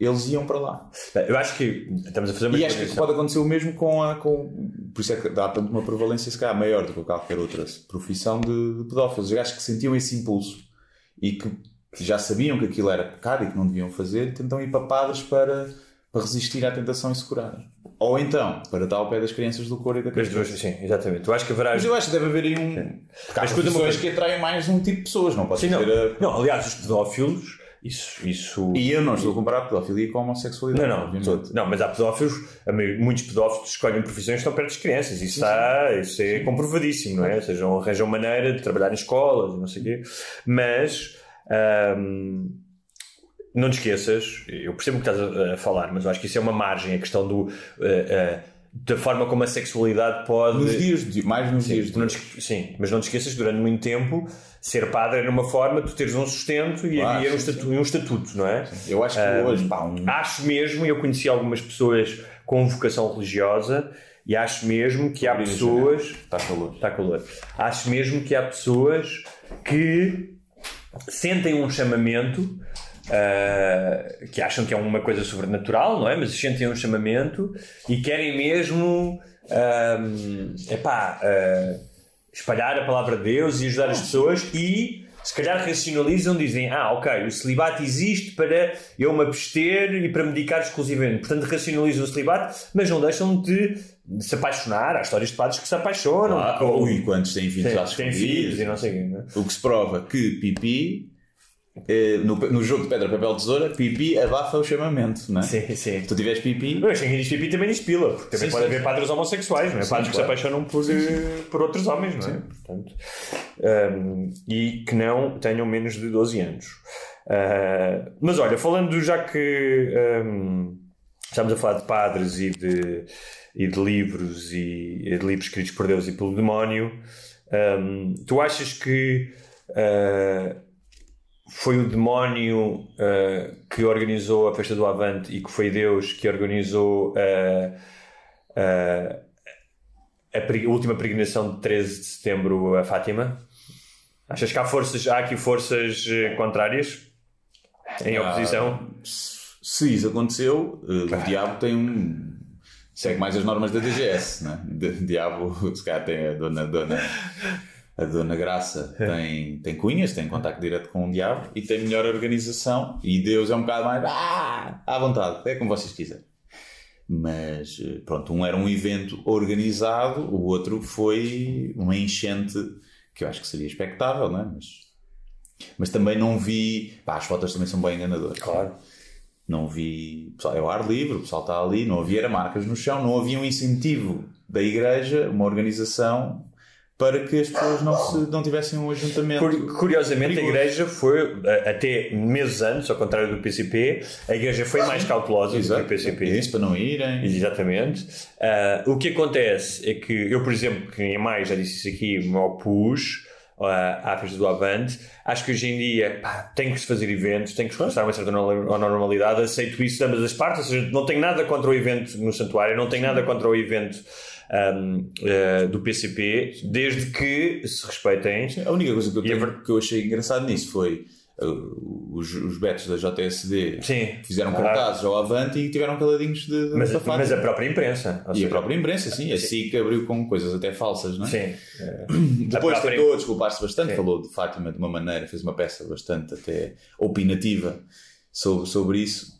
eles iam para lá. Eu acho que estamos a fazer uma E acho que pode acontecer o mesmo com a. Com, por isso é que dá tanto uma prevalência, se calhar, maior do que qualquer outra profissão de, de pedófilos. Eu acho que sentiam esse impulso e que já sabiam que aquilo era pecado e que não deviam fazer, tentam ir para padres para, para resistir à tentação e se curar. Ou então, para estar ao pé das crianças do coro e da duas, catequese. sim, exatamente. Tu acho que haverá. Mas eu acho que deve haver aí um. Porque há Mas coisa. que atraem mais um tipo de pessoas, não pode Sim, não. ser a... não, aliás, os pedófilos, isso. isso... E eu não estou a comparar a pedofilia com a homossexualidade. Não, não, obviamente. não, mas há pedófilos, muitos pedófilos escolhem profissões que estão perto das crianças. Isso, está, isso é comprovadíssimo, não é? Ou seja, arranjam maneira de trabalhar em escolas não sei o quê. Mas ahm, não te esqueças, eu percebo o que estás a, falar, mas eu acho que isso é uma margem, a questão do. ah, ah, da forma como a sexualidade pode. Nos dias de mais nos dias Sim, de não te- sim, mas não te esqueças que durante muito tempo ser padre era uma forma de tu teres um sustento e Claro, havia um sim, estatuto, um estatuto, não é? Eu acho que hoje, pá, um... Acho mesmo, e eu conheci algumas pessoas com vocação religiosa, e acho mesmo que há Abrir pessoas. Está calor. Está calor. Acho mesmo que há pessoas que sentem um chamamento. ah, que acham que é uma coisa sobrenatural, não é? Mas sentem um chamamento e querem mesmo ahm, epá, ah, espalhar a palavra de Deus e ajudar as pessoas e se calhar racionalizam, dizem ah ok, o celibato existe para eu me abster e para me dedicar exclusivamente portanto racionalizam o celibato mas não deixam de, de se apaixonar há histórias de padres que se apaixonam Ah, ou- ui, quantos têm filhos às tem escondidas? filhos e não sei o quê, não é? O que se prova que pipi, no, no jogo de pedra, papel, tesoura, pipi abafa o chamamento, não é? Sim, sim. Se tu tiveres pipi, Mas quem diz pipi também diz pila, porque também Sim, pode sim, haver sim. padres homossexuais, não é? Sim, padres que se claro. apaixonam por, eh, por outros homens, não é? Portanto, um, e que não tenham menos de 12 anos. Uh, mas olha, falando já que um, estamos a falar de padres e de, e de livros e de livros escritos por Deus e pelo demónio, um, tu achas que uh, foi o demónio uh, que organizou a festa do Avante e que foi Deus que organizou uh, uh, a, a última peregrinação de 13 de setembro a Fátima? Achas que há, forças, há aqui forças eh, contrárias em oposição? se isso aconteceu, eh, o diabo tem um. segue mais as normas da DGS, né? O diabo, se calhar, tem a dona. dona a Dona Graça tem, tem cunhas, tem contacto direto com o diabo e tem melhor organização. E Deus é um bocado mais. Ah, à vontade, é como vocês quiserem. Mas eh, pronto, um era um evento organizado, o outro foi uma enchente que eu acho que seria expectável, não é? Mas, mas também não vi. Pá, as fotos também são bem enganadoras. Claro. Não vi. Pessoal, é o ar livre, o pessoal está ali, não havia marcas no chão, não havia um incentivo da igreja, uma organização para que as pessoas não, se, não tivessem um ajuntamento. Curi- Curiosamente, a perigoso. igreja foi, a- até meses antes, ao contrário do PCP, a igreja foi mais cautelosa do que Exato. o PCP. Isso para não irem. Exatamente. Ah, o que acontece é que eu, por exemplo, que em maio já disse isso aqui, me opus ah, à festa do Avante. Acho que hoje em dia pá, tem que se fazer eventos, tem que se começar uma certa normal- normalidade. Aceito isso de ambas as partes, ou seja, não tenho nada contra o evento no santuário, não tenho nada contra o evento ahm, ah, do PCP, desde que se respeitem. A única coisa que eu, tenho- que eu achei engraçado nisso foi uh, os, os betos da JSD Sim, fizeram claro. cartazes ao avante e tiveram caladinhos de, de Mas, mas a própria imprensa. E seja, a própria imprensa, sim. A SIC abriu com coisas até falsas, não é? Sim. Depois A própria- tentou desculpar-se bastante, Sim. falou de Fátima de uma maneira, fez uma peça bastante até opinativa sobre, sobre isso.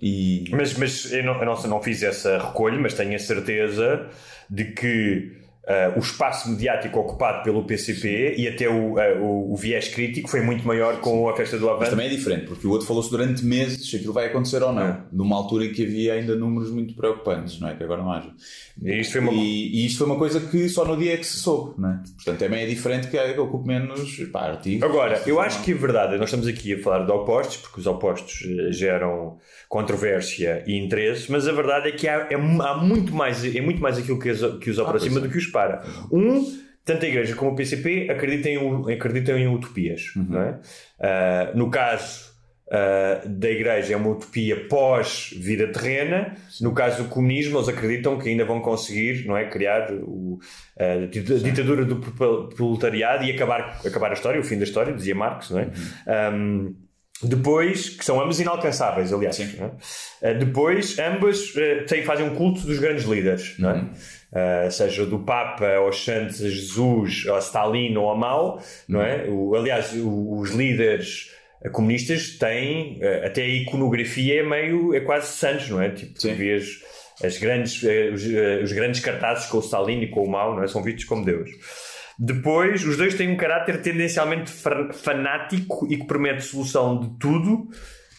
E Mas, mas eu, não, eu não, não fiz essa recolha, mas tenho a certeza de que ah, o espaço mediático ocupado pelo PCP e até o, ah, o, o viés crítico foi muito maior com a festa do Mas Avante. também é diferente, porque o outro falou-se durante meses se aquilo vai acontecer ou não. É. Numa altura em que havia ainda números muito preocupantes, não é? Que agora não haja. E isto foi uma... E, e isto foi uma coisa que só no dia é que se soube, não é? Portanto, também é diferente que eu ocupo menos pá, artigos. Agora, eu acho que é verdade, nós estamos aqui a falar de opostos, porque os opostos eh, geram controvérsia e interesse, mas a verdade é que há, é há muito, mais, é muito mais aquilo que os, que os aproxima pois é. do que os para. Um, tanto a Igreja como o PCP acreditam em, acreditam em utopias. Não é? Ah, no caso ah, da Igreja, é uma utopia pós-vida terrena. No caso do comunismo, eles acreditam que ainda vão conseguir não é, criar o, a dit- a ditadura do pro- proletariado e acabar, acabar a história, o fim da história, dizia Marx, não é? Um, depois, que são ambas inalcançáveis, aliás. é? Uh, depois, ambas uh, têm, fazem um culto dos grandes líderes, não é? Uh, seja do Papa aos Santos, a Jesus, a Stalin ou a Mao, não é? O, aliás, o- os líderes comunistas têm, eh, até a iconografia é meio, é quase santos, não é? Tipo, tu vês as grandes, eh, os, eh, os grandes cartazes com o Stalin e com o Mao, não é? São vistos como Deus. Depois, os dois têm um caráter tendencialmente fa- fanático e que promete solução de tudo.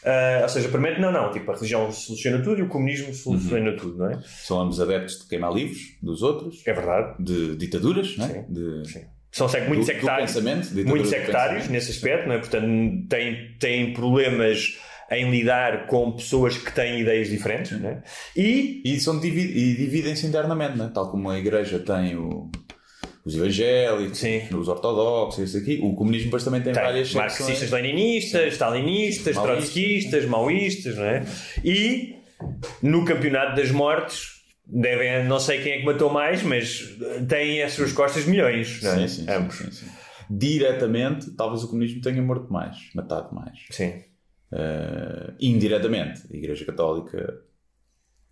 Ah, ou seja, promete, não, não, tipo, a religião soluciona tudo e o comunismo soluciona tudo, não é? São ambos adeptos de queimar livros dos outros, É verdade. de ditaduras, não é? Sim. De, Sim. São muito do- sectários, muito sectários nesse aspecto, não é? Portanto, têm, têm problemas em lidar com pessoas que têm ideias diferentes, não é? E E, são e dividem-se internamente, né? tal como a igreja tem o- os evangélicos, Sim. os ortodoxos, isso aqui. O comunismo depois também tem, tem várias marxistas, secções. leninistas, stalinistas, trotskistas, maoístas, não é? E no campeonato das mortes devem, não sei quem é que matou mais, mas têm às suas costas milhões, não é? Sim, sim, Ambos. sim, sim. Diretamente, talvez o comunismo tenha morto mais, matado mais. Sim. Eh, indiretamente, a Igreja Católica,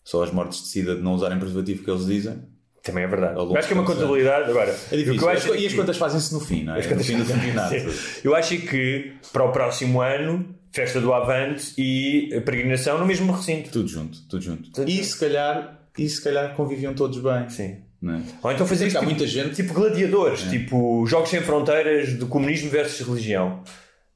só as mortes decida de não usarem preservativo que eles dizem. Também é verdade. Eu acho que é uma contabilidade. Agora, É difícil. As acho é E as que- contas fazem-se no fim, não é? No fim do campeonato. Eu acho que para o próximo ano, festa do Avante e peregrinação no mesmo recinto. Tudo junto, tudo junto. Tudo e junto. se calhar, e se calhar conviviam todos bem. Sim. Não é? Ou então fazer tipo, muita gente- tipo gladiadores, tipo jogos sem fronteiras de comunismo versus religião.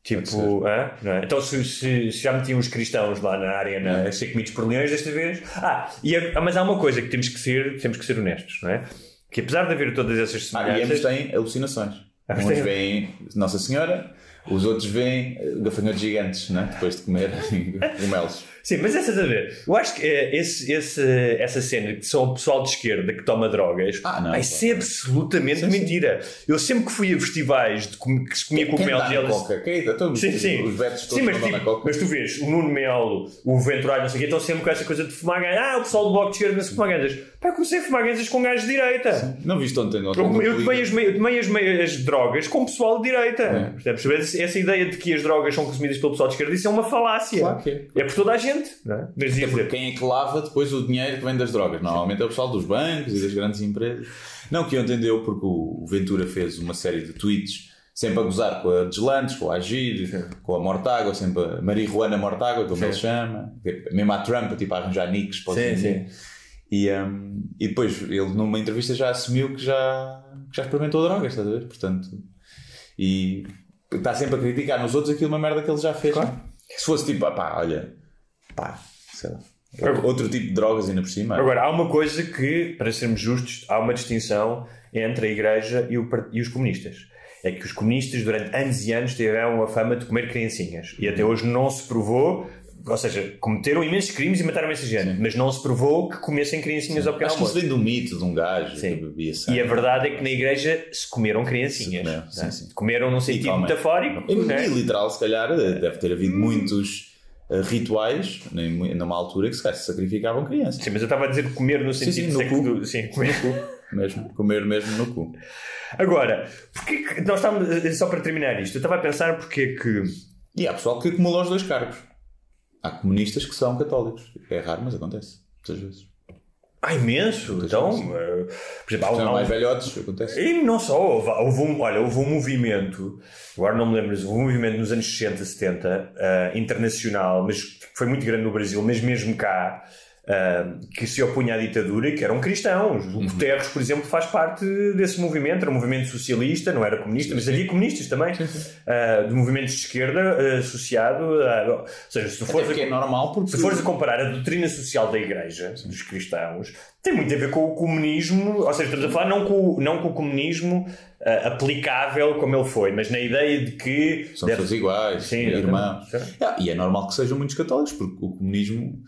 Tipo? Não é? então se, se- se já metiam os cristãos lá na arena a ser comidos por leões desta vez. Ah, e a- mas há uma coisa que temos que ser, temos que ser honestos, não é? Que apesar de haver todas essas Ah, e ambos semelhanças. têm alucinações. Ambos Uns têm- veem Nossa Senhora, os outros veem gafanhotos gigantes, né? depois de comer gomelos. Sim, mas essa a ver. Eu acho que eh, esse, esse, essa cena que são o pessoal de esquerda que toma drogas, Ah, não, vai ser absolutamente Sim, sim. mentira. Eu sempre que fui a festivais de com- que se comia e eles. coca? Quem dá? Todos Sim, sim. Os betos todos sim, mas, não na tipo, coca. mas tu vês o Nuno Melo, o Venturalho, não sei o quê, estão sempre com essa coisa de fumar ganzas. Ah, o pessoal do Bloco de Esquerda não se fuma ganzas. Pá, eu comecei a fumar ganzas com gajos de direita. Não viste ontem? ontem Eu, eu tomei, as, mei- eu tomei as, mei- as drogas com o pessoal de direita. É. Percebes? Essa- Essa ideia de que as drogas são consumidas pelo pessoal de esquerda, isso é uma falácia. Claro que é. É por toda a gente. Não é? Mas É porque dizer, quem é que lava depois o dinheiro que vem das drogas? Normalmente é o pessoal dos bancos e das grandes empresas. Não, que eu entendeu porque o Ventura fez uma série de tweets sempre a gozar com a Deslantes, com a Agir, com a Mortágua, sempre a Marihuana Mortágua, como Sim. ele chama, mesmo a Trump, tipo a arranjar nicks para os Sim, inimigos. E, um, e depois ele numa entrevista já assumiu que já, que já experimentou drogas, estás a ver? Portanto, e está sempre a criticar nos outros aquilo uma merda que ele já fez. Se fosse tipo, pá, olha, pá, sei lá. Outro, tipo de drogas ainda por cima. Agora, há uma coisa que, para sermos justos, há uma distinção entre a Igreja e, o e os comunistas. É que os comunistas, durante anos e anos, tiveram a fama de comer criancinhas. E até hoje não se provou, ou seja, cometeram imensos crimes e mataram imensa gente, mas não se provou que comessem criancinhas ao pequeno Acho que isso almoço. vem do mito de um gajo Sim. que bebia sangue. E a verdade é que na Igreja se comeram criancinhas. Se comeram, é? sim. Comeram num sentido metafórico. E, não é? e literal, se calhar, deve ter havido muitos eh, rituais, nem- numa altura, que se calhar se sacrificavam crianças. Sim, mas eu estava a dizer comer no Sim, sentido sim, no seco cu. do- Sim, comer. Mesmo, comer mesmo no cu. Agora, porque que nós estamos, eh, só para terminar isto, eu estava a pensar porque é que E há pessoal que acumula os dois cargos. Há comunistas que são católicos. É raro, mas acontece. Muitas vezes. Há imenso. Então, eh, por exemplo, há, um- mais velhotes, acontece. E não só, houve, houve um, olha, houve um movimento, agora não me lembro, houve um movimento nos anos 60, 70, eh, internacional, mas que foi muito grande no Brasil, mas mesmo cá, que se opunha à ditadura e que eram cristãos. O Guterres, por exemplo, faz parte desse movimento, era um movimento socialista, não era comunista, mas havia comunistas também, eh, de movimentos de esquerda eh, associado a. Ou seja, se fores. porque é normal, porque Se fores a comparar a doutrina social da Igreja, dos cristãos, tem muito a ver com o comunismo, ou seja, estamos a falar não com, o- não com o comunismo ah, aplicável como ele foi, mas na ideia de que. são deve- pessoas iguais, Sim, irmãos. exatamente. Ah, e é normal que sejam muitos católicos, porque o comunismo,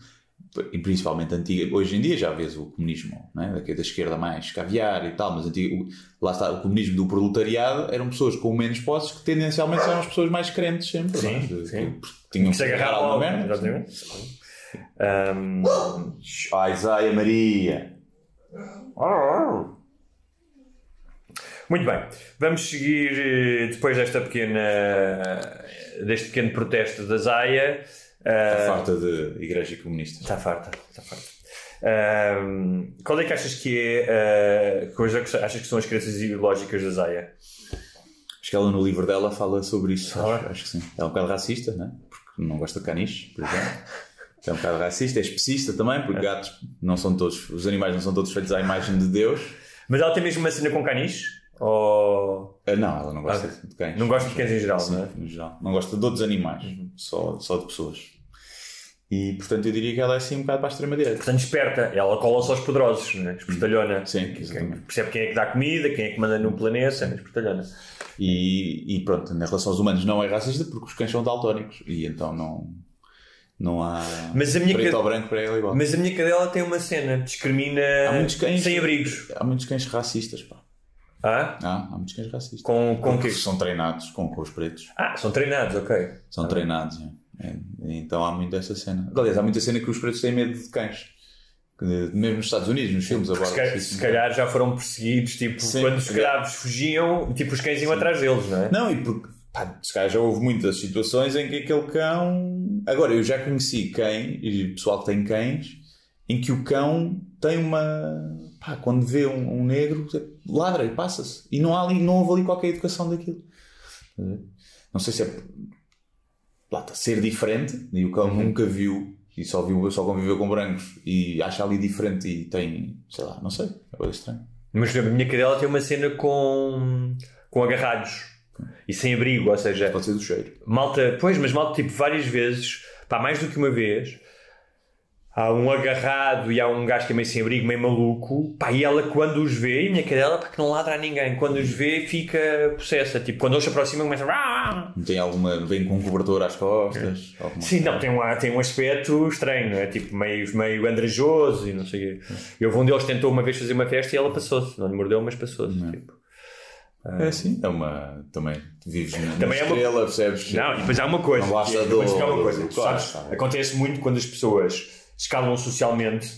e principalmente antiga, hoje em dia já vês o comunismo não é? da, da esquerda mais caviar e tal, mas antigo, lá está, o comunismo do proletariado eram pessoas com menos posses que tendencialmente eram as pessoas mais crentes sempre. Sim, é? Sim. que tinham Se agarrar alguma logo, merda. exatamente. Ah, Isaia Maria. Muito bem, vamos seguir eh, depois desta pequena deste pequeno protesto da Zaya. A ah, farta de igreja comunista. Está farta, está farta. Ahm, qual é que achas que é que achas que são as crenças ideológicas da Zaya? Acho que ela no livro dela fala sobre isso. Fala? Acho, acho que sim. É um bocado racista, né? Porque não gosta de caniches, por exemplo. É um bocado racista, é especista também, porque gatos não são todos, os animais não são todos feitos à imagem de Deus. Mas ela tem mesmo uma cena com canis? Ou. Ah, não, ela não gosta de cães. Não gosta de cães em geral, Sim, não é? no geral. Não gosta de outros animais, só, só de pessoas. E portanto eu diria que ela é assim um bocado para a extrema-direita. Portanto, esperta. Ela cola-se aos poderosos, não é? Espertalhona. Sim, Quem-. Percebe quem é que dá comida, quem é que manda no planeta, é espertalhona. E, e pronto, em relação aos humanos não é racista porque os cães são daltónicos e então não, não há Mas a minha preto ca- ou branco para ela igual. Mas a minha cadela tem uma cena, discrimina cães- sem abrigos. Há muitos cães racistas, pá. Ah? Há, há muitos cães racistas. Com, com Porque quê? são treinados com, com os pretos. Ah, são treinados, ok. São treinados, é. É, Então há muito essa cena. Aliás, há muita cena que os pretos têm medo de cães. Mesmo nos Estados Unidos, nos filmes agora. Se, ca- se calhar já foram perseguidos, tipo, Sim, quando os sim. escravos fugiam, tipo, os cães iam atrás deles, não é? Não, e porque pá, se calhar já houve muitas situações em que aquele cão. Agora, eu já conheci cães, e pessoal que tem cães, em que o cão tem uma. Pá, quando vê um, um negro, ladra e passa-se. E não, há ali, não houve ali qualquer educação daquilo. Não sei se é. Lá está, ser diferente, e o cão nunca viu. E só, viu, só conviveu com brancos e acha ali diferente e tem, sei lá, não sei, é coisa estranha. Mas a minha cadela tem uma cena com, com agarrados e sem abrigo, ou seja, Pode ser do cheiro. malta, pois, mas malta, tipo, várias vezes, pá, mais do que uma vez, há um agarrado e há um gajo que é meio sem abrigo, meio maluco, pá, e ela quando os vê, e minha cadela, pá, que não ladra a ninguém, quando os vê, fica possessa, tipo, quando eles se aproximam, começa a... Tem alguma. vem com um cobertor às costas. alguma- Sim, não, tem um, tem um aspecto estranho, é? Tipo, meio, meio andrajoso e não sei o quê. E houve um deles tentou uma vez fazer uma festa e ela passou-se. Não lhe mordeu, mas passou-se. Tipo. É assim, é uma. Também vives na, Também é uma- estrela, percebes? Não, e depois há uma coisa. Não basta é- há uma coisa. claro, sabes, sabe. acontece muito quando as pessoas escalam socialmente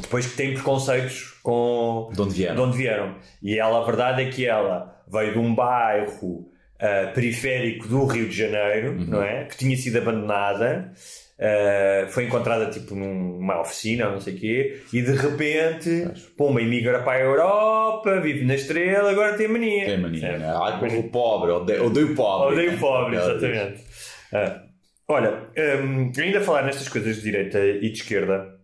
depois que têm preconceitos com De onde vieram. de onde vieram. E ela, a verdade é que ela veio de um bairro ah, periférico do Rio de Janeiro, Uhum. não é? Que tinha sido abandonada. ah, foi encontrada tipo numa oficina não sei o quê e de repente pumba, imigra para a Europa vive na estrela, agora tem mania Tem mania, Certo? né? Ai, como o pobre, odeio, odeio o pobre. Odeio né? pobre, exatamente. Olha, hum, ainda a falar nestas coisas de direita e de esquerda,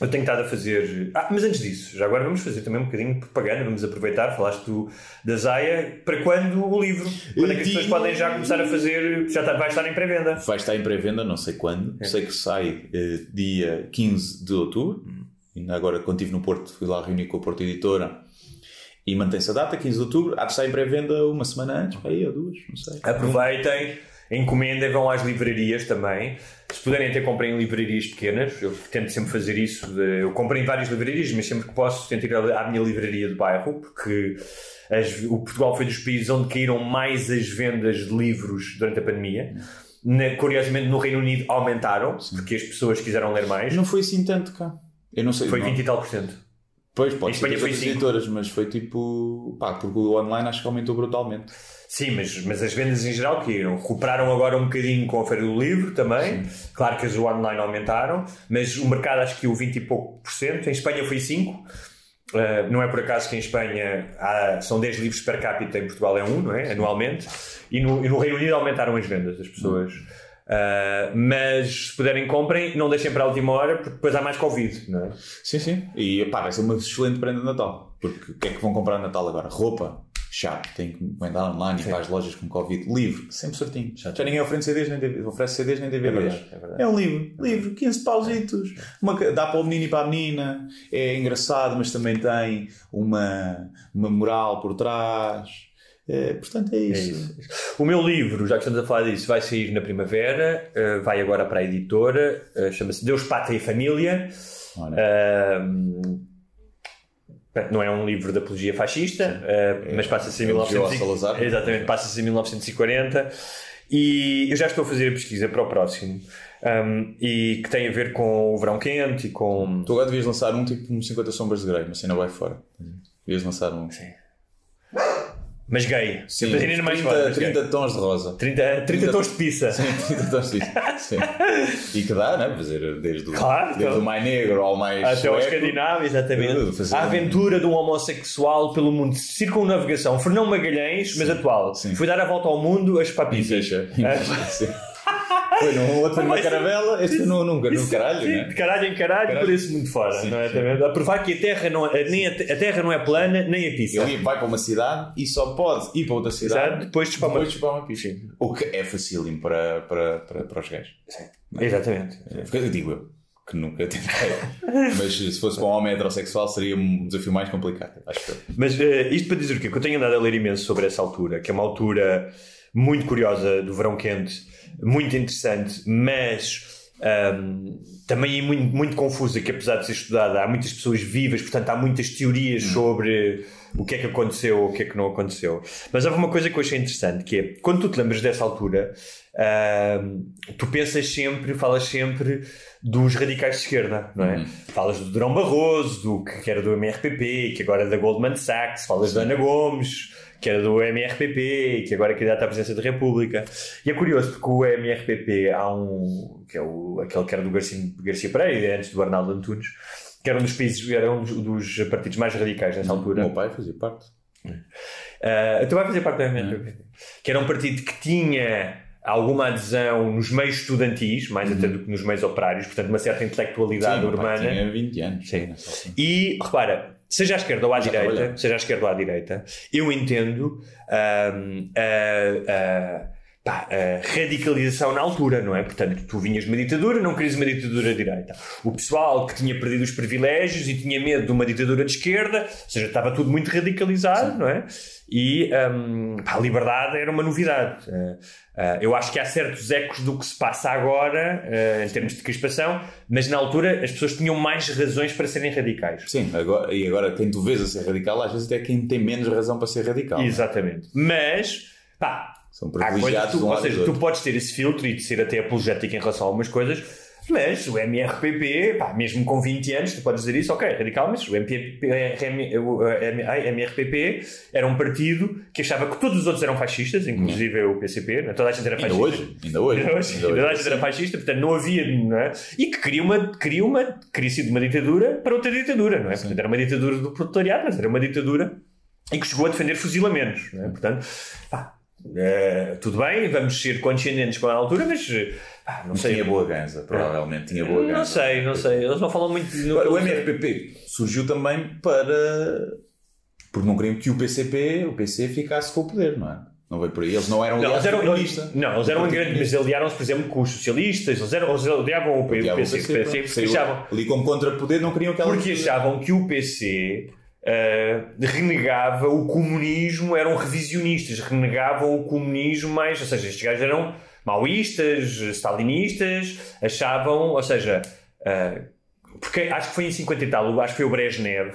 eu tenho estado a fazer. Ah, mas antes disso, já agora vamos fazer também um bocadinho de propaganda, vamos aproveitar, falaste do, da Zaya, para quando o livro? Quando é que as pessoas podem já começar a fazer. Já está, vai estar em pré-venda. Vai estar em pré-venda, não sei quando. É. Sei que sai eh, dia 15 de outubro. Ainda agora, quando estive no Porto, fui lá reunir com a Porto Editora. E mantém-se a data, 15 de outubro. Há de estar em pré-venda uma semana antes, aí, ou duas, não sei. Aproveitem, encomendem, vão às livrarias também. Se puderem até comprem em livrarias pequenas, eu tento sempre fazer isso. de- eu compro em várias livrarias, mas sempre que posso tento ir à minha livraria do bairro, porque as- o Portugal foi dos países onde caíram mais as vendas de livros durante a pandemia. Na- curiosamente, no Reino Unido aumentaram, porque as pessoas quiseram ler mais. Não foi assim tanto cá. Eu não sei. Foi não. 20 e tal por cento. Pois, Em pode ser Espanha foi editoras, mas foi tipo. Pá, porque o online acho que aumentou brutalmente. Sim, mas, mas as vendas em geral caíram. Recuperaram agora um bocadinho com a Feira do Livro também. Claro que as do online aumentaram, mas o mercado acho que o 20 e pouco por cento. Em Espanha foi 5. Uh, não é por acaso que em Espanha há- são 10 livros per capita, em Portugal é 1, não é? Anualmente. E no, e no Reino Unido aumentaram as vendas das pessoas. Uh, mas se puderem, comprem, não deixem para a última hora, porque depois há mais Covid, não é? Sim, sim. E pá, vai ser uma excelente prenda de Natal. Porque o que é que vão comprar no Natal agora? Roupa. Chato, tem que encomendar online e para as lojas com Covid. Livro, sempre certinho. Já ninguém oferece CDs nem DVDs. Oferece CDs nem DVDs. verdade, é verdade. É um livro. Livro, 15 pausitos. Uma ca- dá para o menino e para a menina. É engraçado, mas também tem uma, uma moral por trás. É, portanto, é É isso. isso. O meu livro, já que estamos a falar disso, vai sair na primavera, uh, vai agora para a editora, uh, chama-se Deus, Pátria e Família. Uh, não é um livro de apologia fascista, uh, mas passa-se em É elogio ao 1940. Salazar. Exatamente, passa-se em 1940. E eu já estou a fazer a pesquisa para o próximo, um, e que tem a ver com o verão quente e com. Tu agora devias lançar um tipo um 50 Sombras de Grey, uma cena vai fora. Devias lançar um. Sim. Mas gay. Sim, Para irem mais 30, fora, mas gay. 30 tons de rosa. 30, 30 tons de pizza. Sim, 30 tons de Sim. E que dá, né? Fazer desde o, Claro, desde então. o mais negro ao mais. Até ao sueco. escandinavo, exatamente. Fazer A aventura de um homossexual pelo mundo. Circunnavigação. Fernão Magalhães, mas atual. Sim. Foi dar a volta ao mundo a chupar Em ficha. É. Sim. Foi num outro numa caravela, este foi num, num, num caralho, Sim, né? de caralho em caralho, Caralho. por esse mundo fora. Sim, não é? sim. A provar que a terra, não é, nem a, a terra não é plana, nem a pizza. Ele vai para uma cidade e só pode ir para outra cidade Exato, depois de chupar uma- depois uma picha. O que é facílimo para, para, para, para os gajos. Exatamente. Porque eu digo eu, que nunca tentei. Mas se fosse para um homem heterossexual seria um desafio mais complicado, acho eu. Mas eh, isto para dizer o quê? Que eu tenho andado a ler imenso sobre essa altura, que é uma altura muito curiosa do verão quente, muito interessante, mas ahm, também é muito, muito confusa, que apesar de ser estudada, há muitas pessoas vivas, portanto há muitas teorias sobre o que é que aconteceu ou o que é que não aconteceu. Mas houve uma coisa que eu achei interessante, que é, quando tu te lembras dessa altura, ahm, tu pensas sempre, falas sempre dos radicais de esquerda, não é? Falas do Durão Barroso, do que era do MRPP, que agora é da Goldman Sachs, falas da Ana Gomes, que era do MRPP, que agora é candidata à presidência da República. E é curioso porque o MRPP há um, que é o, aquele que era do Garcia, Garcia Pereira, antes do Arnaldo Antunes, que era um dos países, era um dos, dos partidos mais radicais nessa O altura. meu pai fazia parte. Uh, tu vai fazer parte do MRPP. Que era um partido que tinha alguma adesão nos meios estudantis, mais até do que nos meios operários, portanto, uma certa intelectualidade Sim, o urbana. tinha 20 anos. Sim. E repara, seja à esquerda ou à direita, seja à esquerda ou à direita, eu entendo ahm, a, a- pá, a radicalização na altura, não é? Portanto, tu vinhas de uma ditadura, não querias uma ditadura direita. O pessoal que tinha perdido os privilégios e tinha medo de uma ditadura de esquerda, ou seja, estava tudo muito radicalizado, não é? E ahm, pá, a liberdade era uma novidade. Ah, ah, eu acho que há certos ecos do que se passa agora, ah, em termos de crispação, mas na altura as pessoas tinham mais razões para serem radicais. Sim, agora, e agora quem tu vês a ser radical, às vezes até quem tem menos razão para ser radical. Exatamente. Mas, pá, São privilegiados tu, de um ou seja, tu podes ter esse filtro e de ser até apologético em relação a algumas coisas, mas o MRPP, pá, mesmo com 20 anos, tu podes dizer isso, ok, radical, mas o, MPP, MRPP era um partido que achava que todos os outros eram fascistas, inclusive o PCP, né? toda a gente era Ainda fascista. hoje, ainda hoje. Ainda hoje, ainda toda a hoje. gente era fascista, portanto não havia, não é? E que queria uma, queria uma, queria sido uma ditadura para outra ditadura, não é? Portanto, era uma ditadura do proletariado, mas era uma ditadura e que chegou a defender fuzilamentos, não é? Portanto, pá, eh, tudo bem, vamos ser condescendentes com a altura, mas pá, não Mas sei. tinha boa ganza, provavelmente tinha boa ganza. Não sei, não sei. Eles não falam muito. no- O MRPP surgiu também para. Porque não queriam que o PCP, o PC, ficasse com o poder, não é? Não veio por aí. Eles não eram Não, eles eram, comunista. não, eles eram um grande, mas aliaram-se, por exemplo, com os socialistas, eles, eram, eles odiavam o o Odiavam o PC, PC, PC, pronto. porque Saiu achavam, Ali como contrapoder, não queriam aquela. porque achavam que o PC ah, renegava o comunismo, eram revisionistas, renegavam o comunismo mais, ou seja, estes gajos eram maoístas, stalinistas, achavam, ou seja, ah, porque acho que foi em 50 e tal, acho que foi o Brezhnev,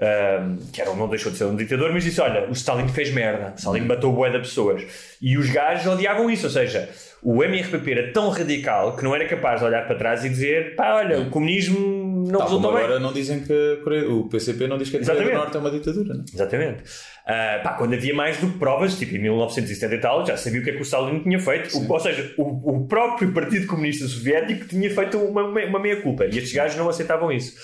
ah, que era, não deixou de ser um ditador, mas disse: Olha, o Stalin fez merda, o Stalin matou boé de pessoas. E os gajos odiavam isso, ou seja, o MRPP era tão radical que não era capaz de olhar para trás e dizer: Pá, olha, o comunismo não Tal resultou bem. agora não dizem que a Coreia- o PCP não diz que a Coreia do Exatamente. Norte é uma ditadura, é? Exatamente. Ah, pá, quando havia mais do que provas, tipo em 1970 e tal, já sabia o que é que o Stalin tinha feito. O- ou seja, o, o próprio Partido Comunista Soviético tinha feito uma, uma meia-culpa. E estes gajos não aceitavam isso.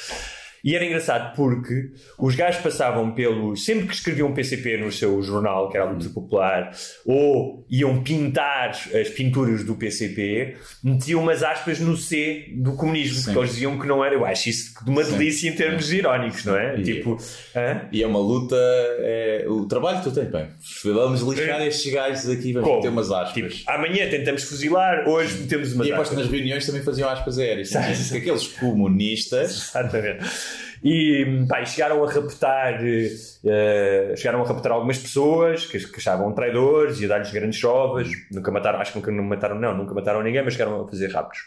E era engraçado porque os gajos passavam pelo. Sempre que escreviam PCP no seu jornal, que era a Luta Popular, ou iam pintar as pinturas do PCP, metiam umas aspas no C do comunismo, porque eles diziam que não era. Eu acho isso de uma Sim. delícia em termos irónicos, não é? E- Tipo. hã? E é uma luta. É, o trabalho que tu tens, bem. Vamos lixar estes gajos aqui, vamos Como? meter umas aspas. Tipo, amanhã tentamos fuzilar, hoje metemos uma e aposto que nas reuniões também faziam aspas aéreas. Sim. Porque aqueles comunistas. Exatamente. E, pá, e chegaram a raptar eh, chegaram a raptar algumas pessoas que, que achavam traidores e a dar-lhes grandes chovas. Nunca mataram, acho que nunca não mataram, não, nunca mataram ninguém, mas chegaram a fazer raptos.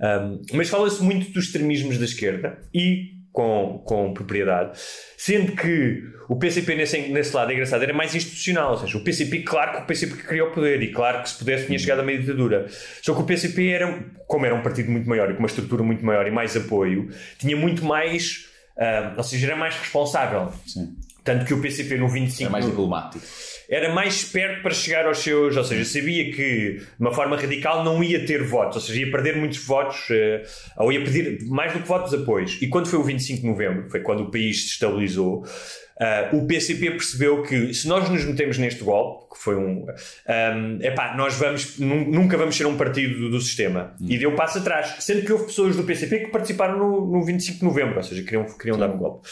Um, mas fala-se muito dos extremismos da esquerda e com, com propriedade, sendo que o PCP nesse, nesse lado é engraçado, era mais institucional, ou seja, o PCP, claro que o PCP que queria o poder e claro que se pudesse tinha chegado a uma ditadura. Só que o PCP era, como era um partido muito maior e com uma estrutura muito maior e mais apoio, tinha muito mais, ah, ou seja, era mais responsável. Sim. Tanto que o PCP no 25 É mais diplomático. era mais esperto para chegar aos seus. Ou seja, sabia que de uma forma radical não ia ter votos, ou seja, ia perder muitos votos, eh, ou ia pedir mais do que votos apoios. E quando foi o 25 de novembro, foi quando o país se estabilizou. ah, o PCP percebeu que se nós nos metemos neste golpe, que foi um. é epá, nós vamos, nun- nunca vamos ser um partido do, do sistema. E deu passo atrás. Sendo que houve pessoas do PCP que participaram no, no 25 de novembro, ou seja, queriam, queriam dar um golpe.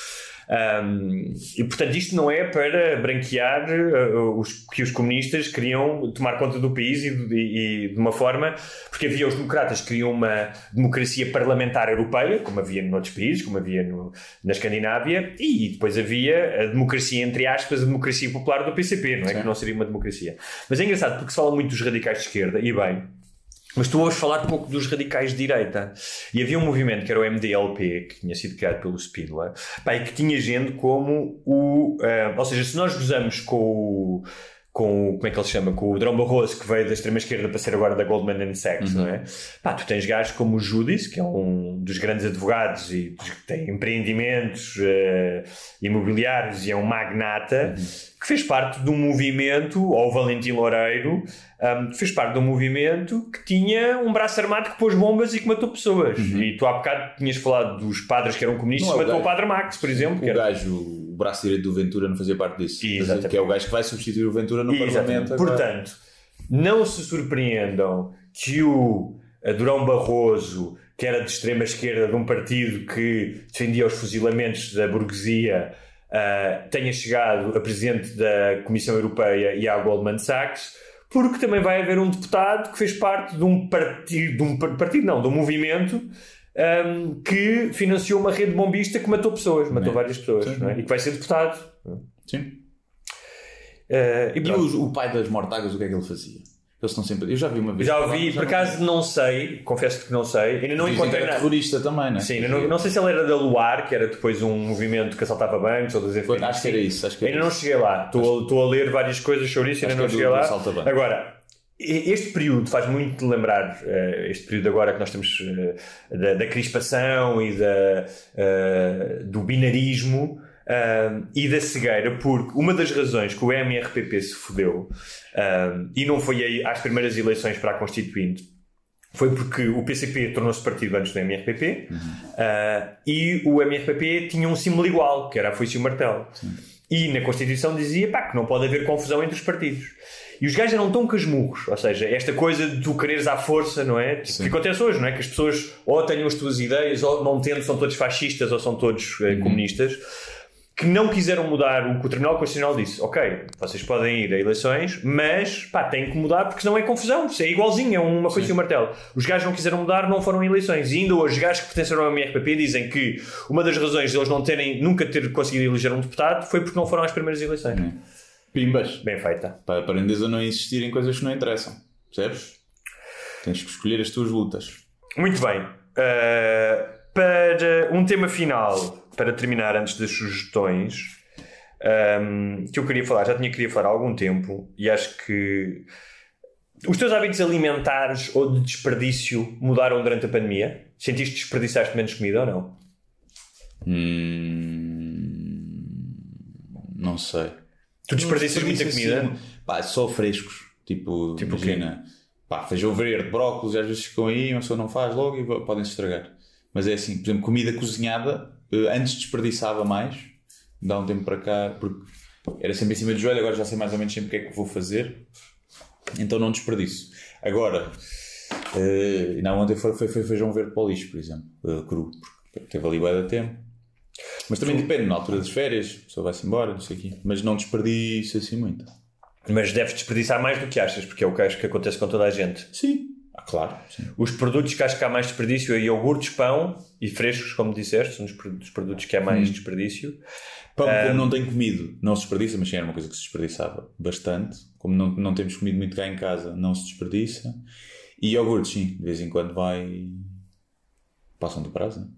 Um, e portanto, isto não é para branquear uh, os, que os comunistas queriam tomar conta do país e, de- e- e de uma forma, porque havia os democratas que queriam uma democracia parlamentar europeia, como havia noutros países, como havia no- na Escandinávia, e depois havia a democracia, entre aspas, a democracia popular do PCP, não é? Que não seria uma democracia. Mas é engraçado porque se fala muito dos radicais de esquerda, e bem, mas tu ouves falar pouco dos radicais de direita. E havia um movimento que era o MDLP, que tinha sido criado pelo Spínola, pá, e que tinha gente como o. eh, ou seja, se nós gozamos com o. Com, o- como é que ele se chama? Com o Drão Barroso, que veio da extrema-esquerda para ser agora da Goldman and Sachs, não é? Pá, tu tens gajos como o Judis, que é um dos grandes advogados e que tem empreendimentos eh, imobiliários e é um magnata, que fez parte de um movimento, ou o Valentim Loureiro, um, fez parte de um movimento que tinha um braço armado que pôs bombas e que matou pessoas. E tu há bocado tinhas falado dos padres que eram comunistas Não e é o matou o gajo. Padre Max, por exemplo. O que era- gajo, o braço direito do Ventura não fazia parte disso. Exatamente. Que é o gajo que vai substituir o Ventura no Exatamente. Parlamento. agora. Portanto, não se surpreendam que o Durão Barroso, que era de extrema esquerda de um partido que defendia os fuzilamentos da burguesia, ah, tenha chegado a presidente da Comissão Europeia e à Goldman Sachs, porque também vai haver um deputado que fez parte de um partido, de um par- partido não, de um movimento ahm, que financiou uma rede bombista que matou pessoas, matou várias pessoas, não é? e que vai ser deputado. Sim. Ah, e E o, o pai das mortagas, o que é que ele fazia? Eles estão sempre. Eu já vi uma vez. Já ouvi, por acaso não sei, confesso que não sei, ainda não Dizem encontrei nada. terrorista também, não é? Sim, ainda não, não sei se ele era da Luar, que era depois um movimento que assaltava bancos ou das Foi- Acho que era isso. Acho que era Ainda não isso. cheguei lá. Estou, a- estou a ler várias coisas sobre isso, Acho ainda não é do- cheguei lá. Agora, e- este período faz muito lembrar eh, este período agora que nós temos eh, da, da crispação e da, eh, do binarismo e da cegueira, porque uma das razões que o MRPP se fodeu e não foi aí às primeiras eleições para a Constituinte foi porque o PCP tornou-se partido antes do MRPP ah, e o MRPP tinha um símbolo igual, que era a foice e o martelo. E na Constituição dizia pá, que não pode haver confusão entre os partidos. E os gajos eram tão casmurros, ou seja, esta coisa de tu quereres à força, não é? Tipo, que acontece hoje, não é? Que as pessoas ou tenham as tuas ideias, ou não tendo, são todos fascistas ou são todos eh, comunistas, que não quiseram mudar o que o Tribunal Constitucional disse. Ok, vocês podem ir a eleições, mas pá, têm que mudar porque senão é confusão. Isso é igualzinho, é uma coisa e um martelo. Os gajos não quiseram mudar, não foram a eleições. E ainda hoje, os gajos que pertenceram ao MRPP dizem que uma das razões de eles não terem, nunca ter conseguido eleger um deputado foi porque não foram às primeiras eleições. Pimbas. Bem feita. Para aprenderes a não insistir em coisas que não interessam. Percebes? Tens que escolher as tuas lutas. Muito bem. Uh, para um tema final, para terminar antes das sugestões, um, que eu queria falar, já tinha queria falar há algum tempo, e acho que os teus hábitos alimentares ou de desperdício mudaram durante a pandemia? Sentiste que desperdiçaste menos comida ou não? Hum, não sei. Tu desperdiças muita comida? Pá, só frescos. Tipo, Tipo imagina, pá, feijão verde, brócolis, às vezes ficam aí, uma pessoa não faz logo e podem se estragar. Mas é assim, por exemplo, comida cozinhada, eh, antes desperdiçava mais, dá um tempo para cá, porque era sempre em cima do joelho, agora já sei mais ou menos sempre o que é que vou fazer, então não desperdiço. Agora, eh, não, ontem foi, foi, foi feijão verde para o lixo, por exemplo, eh, cru, porque teve ali bué de tempo. Mas também depende, na altura das férias, a pessoa vai-se embora, não sei o quê. Mas não desperdiço assim muito. Mas deves desperdiçar mais do que achas, porque é o que acho que acontece com toda a gente. Sim. Ah, claro. Sim. Os produtos que acho que há mais desperdício é iogurtes, pão e frescos, como disseste, são dos produtos que há mais desperdício. Pão, Um, como não tenho comido, não se desperdiça, mas sim era uma coisa que se desperdiçava bastante. Como não, não temos comido muito cá em casa, não se desperdiça. E iogurte, sim, de vez em quando vai. Passam do prazo, né?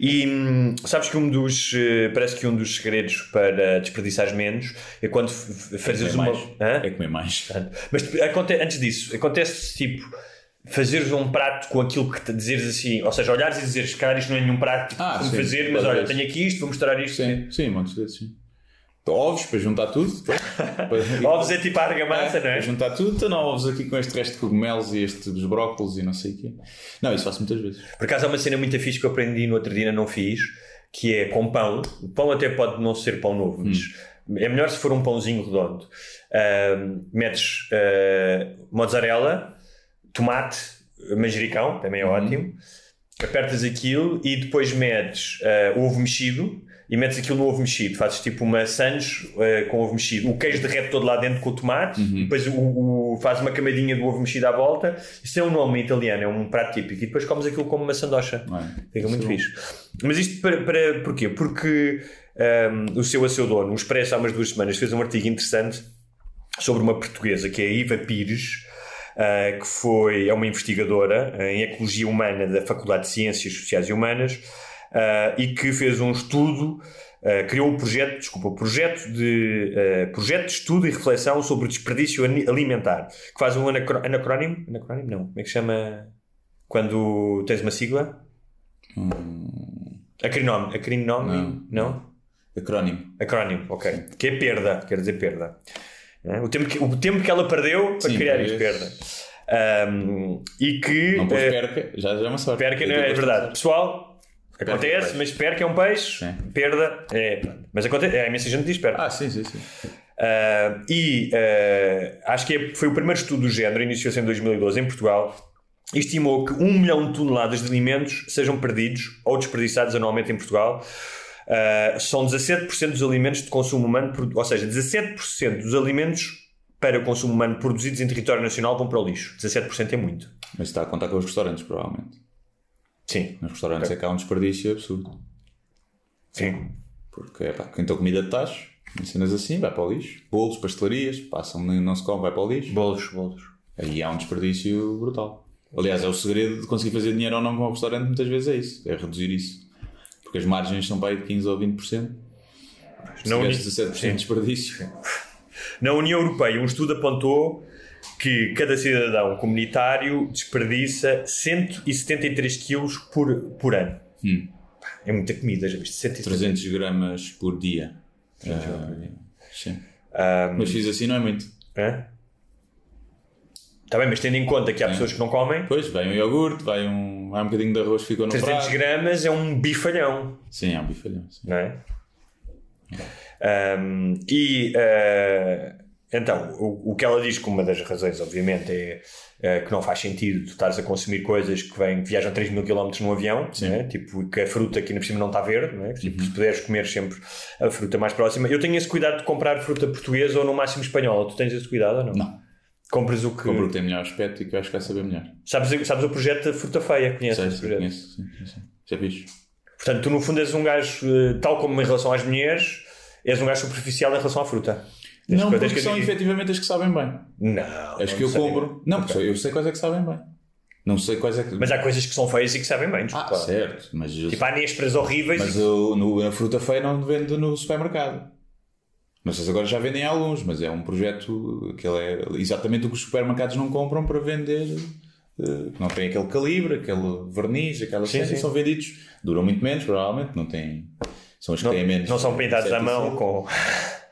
E hum, sabes que um dos. eh, Parece que um dos segredos para desperdiçares menos é quando f- fazes comer uma. mais. Hã? É comer mais. Mas antes disso, acontece tipo fazeres um prato com aquilo que te dizeres assim, ou seja, olhares e dizeres, cara, isto não é nenhum prato Ah, como sim, fazer, mas olha, vezes. tenho aqui isto, vou mostrar isto. Sim, sim, montes vezes, sim. Ovos para juntar tudo. Ovos é tipo a argamassa, não é? Para juntar tudo, então não ovos aqui com este resto de cogumelos e este dos brócolos e não sei o quê. Não, isso faço muitas vezes. Por acaso há uma cena muito fixe que eu aprendi no outro dia, não fiz, que é com pão. O pão até pode não ser pão novo, mas é melhor se for um pãozinho redondo. Ahm, metes ah, mozzarella, tomate, manjericão, também é ótimo. Apertas aquilo e depois metes ah, ovo mexido e metes aquilo no ovo mexido. Fazes tipo uma sandes ah, com ovo mexido. O queijo derrete todo lá dentro com o tomate. Depois o, o, faz uma camadinha do ovo mexido à volta. Isso é um nome italiano, é um prato típico. E depois comes aquilo como uma sandocha. É? Fica muito Isso é fixe. Mas isto para, para porquê? Porque um, o seu a seu dono, o Expresso, há umas duas semanas, fez um artigo interessante sobre uma portuguesa que é a Iva Pires, uh, que foi, é uma investigadora em Ecologia Humana da Faculdade de Ciências Sociais e Humanas uh, e que fez um estudo, uh, criou um projeto, desculpa, um projeto de, uh, projeto de estudo e reflexão sobre o desperdício alimentar, que faz um anacro- anacrónimo, anacrónimo não, como é que chama quando tens uma sigla? Acrinómio, acrinómio, não? Acrónimo. Acrónimo, ok. Que é perda, quer dizer perda. É? O, tempo que, o tempo que ela perdeu para Sim, criar é isto, isso. perda. Ahm, e que. Não pôs eh, perca, já, já é uma sorte. perca, não é, é verdade. de- Pessoal, Acontece, mas perca é um peixe, perda é. Mas acontece, é, a imensa gente diz perda. Ah, sim, sim, sim. Uh, e uh, acho que é- foi o primeiro estudo do género, iniciou-se em 2012 em Portugal, estimou que um milhão de toneladas de alimentos sejam perdidos ou desperdiçados anualmente em Portugal. Uh, são 17% dos alimentos de consumo humano, ou seja, 17% dos alimentos para o consumo humano produzidos em território nacional vão para o lixo. 17% é muito. Mas está a contar com os restaurantes, provavelmente. Sim, Nos restaurantes é que há um desperdício absurdo. sim. Porque, pá, quem tem comida de tacho, em cenas assim, vai para o lixo. Bolos, pastelarias, passam, não se come, vai para o lixo. Bolos, bolos. Aí há um desperdício brutal. Aliás, é o segredo de conseguir fazer dinheiro ou não com o restaurante, muitas vezes é isso, é reduzir isso. Porque as margens são para aí de 15 ou 20%. Se Não uni- 17% Sim. de desperdício. Na União Europeia, um estudo apontou que cada cidadão comunitário desperdiça 173 quilos por, por ano. É muita comida, já viste? 173. 300 gramas por dia. Sim. Ah, Mas fiz assim não é muito. Hã? Está bem, mas tendo em conta que há pessoas que não comem, Depois vai um iogurte, vai um, vai um bocadinho de arroz que ficou no 300 prato. gramas é um bifalhão, Sim, é um bifalhão. sim. não é? Ahm, e ah, então, o, o que ela diz que uma das razões, obviamente, é ah, que não faz sentido tu estares a consumir coisas que, vêm, que viajam 3 mil km num avião, não é? tipo que a fruta aqui na cima não está verde, não é? tipo, se puderes comer sempre a fruta mais próxima. Eu tenho esse cuidado de comprar fruta portuguesa ou no máximo espanhola. Tu tens esse cuidado ou não? Não. Compras o que. Compro o que tem melhor aspecto e que eu acho que vai saber melhor. Sabes, sabes o projeto da fruta feia? Conheces sei, projeto? conheço, sim, sim, sim. Já fiz. Portanto, tu no fundo és um gajo, eh, tal como em relação às mulheres, és um gajo superficial em relação à fruta. Não, porque que são admitir. efetivamente as que sabem bem. Não. As não que eu sei. compro. Não, porque eu sei quais é que sabem bem. Não sei quais é que. Mas há coisas que são feias e que sabem bem, Ah, desculpa. certo. Mas, eu- Tipo, há nésperas horríveis. mas e- eu, no, a fruta feia não vendo no supermercado. Não sei se agora já vendem alguns, mas é um projeto que ele é exatamente o que os supermercados não compram para vender. eh, que não tem aquele calibre, aquele verniz, aquelas Sim, coisas, sim. são vendidos. Duram muito menos, provavelmente. Não têm. São as que não, têm menos. não são pintados à mão com.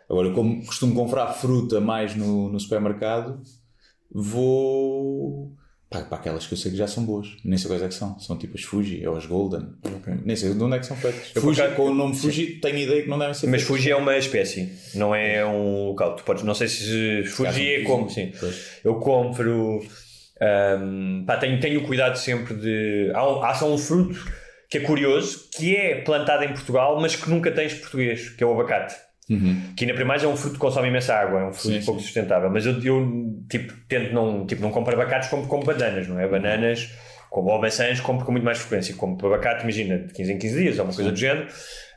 Agora, como costumo comprar fruta mais no, no supermercado, vou pá, para aquelas que eu sei que já são boas. Nem sei quais é que são. São tipo as Fuji ou as Golden. Nem sei de onde é que são feitas. Eu, Fuji, com o nome Fuji, tenho ideia que não devem ser Mas feitas. Fuji é uma espécie, não é um local. Tu podes, não sei se Fuji é como, sim. Pois. Eu compro. ahm, pá, tenho, tenho cuidado sempre de. Há, um- há só um fruto que é curioso, que é plantado em Portugal, mas que nunca tens português, que é o abacate. Que ainda primeiro é um fruto que consome imensa água, é um fruto Uhum. Sim, pouco sim. sustentável. Mas eu, eu tipo, tento não, tipo, não compro abacates, compro como bananas, não é? Bananas como, ou maçãs, compro com muito mais frequência. Compro abacate, imagina, de 15 em 15 dias, ou uma coisa do género.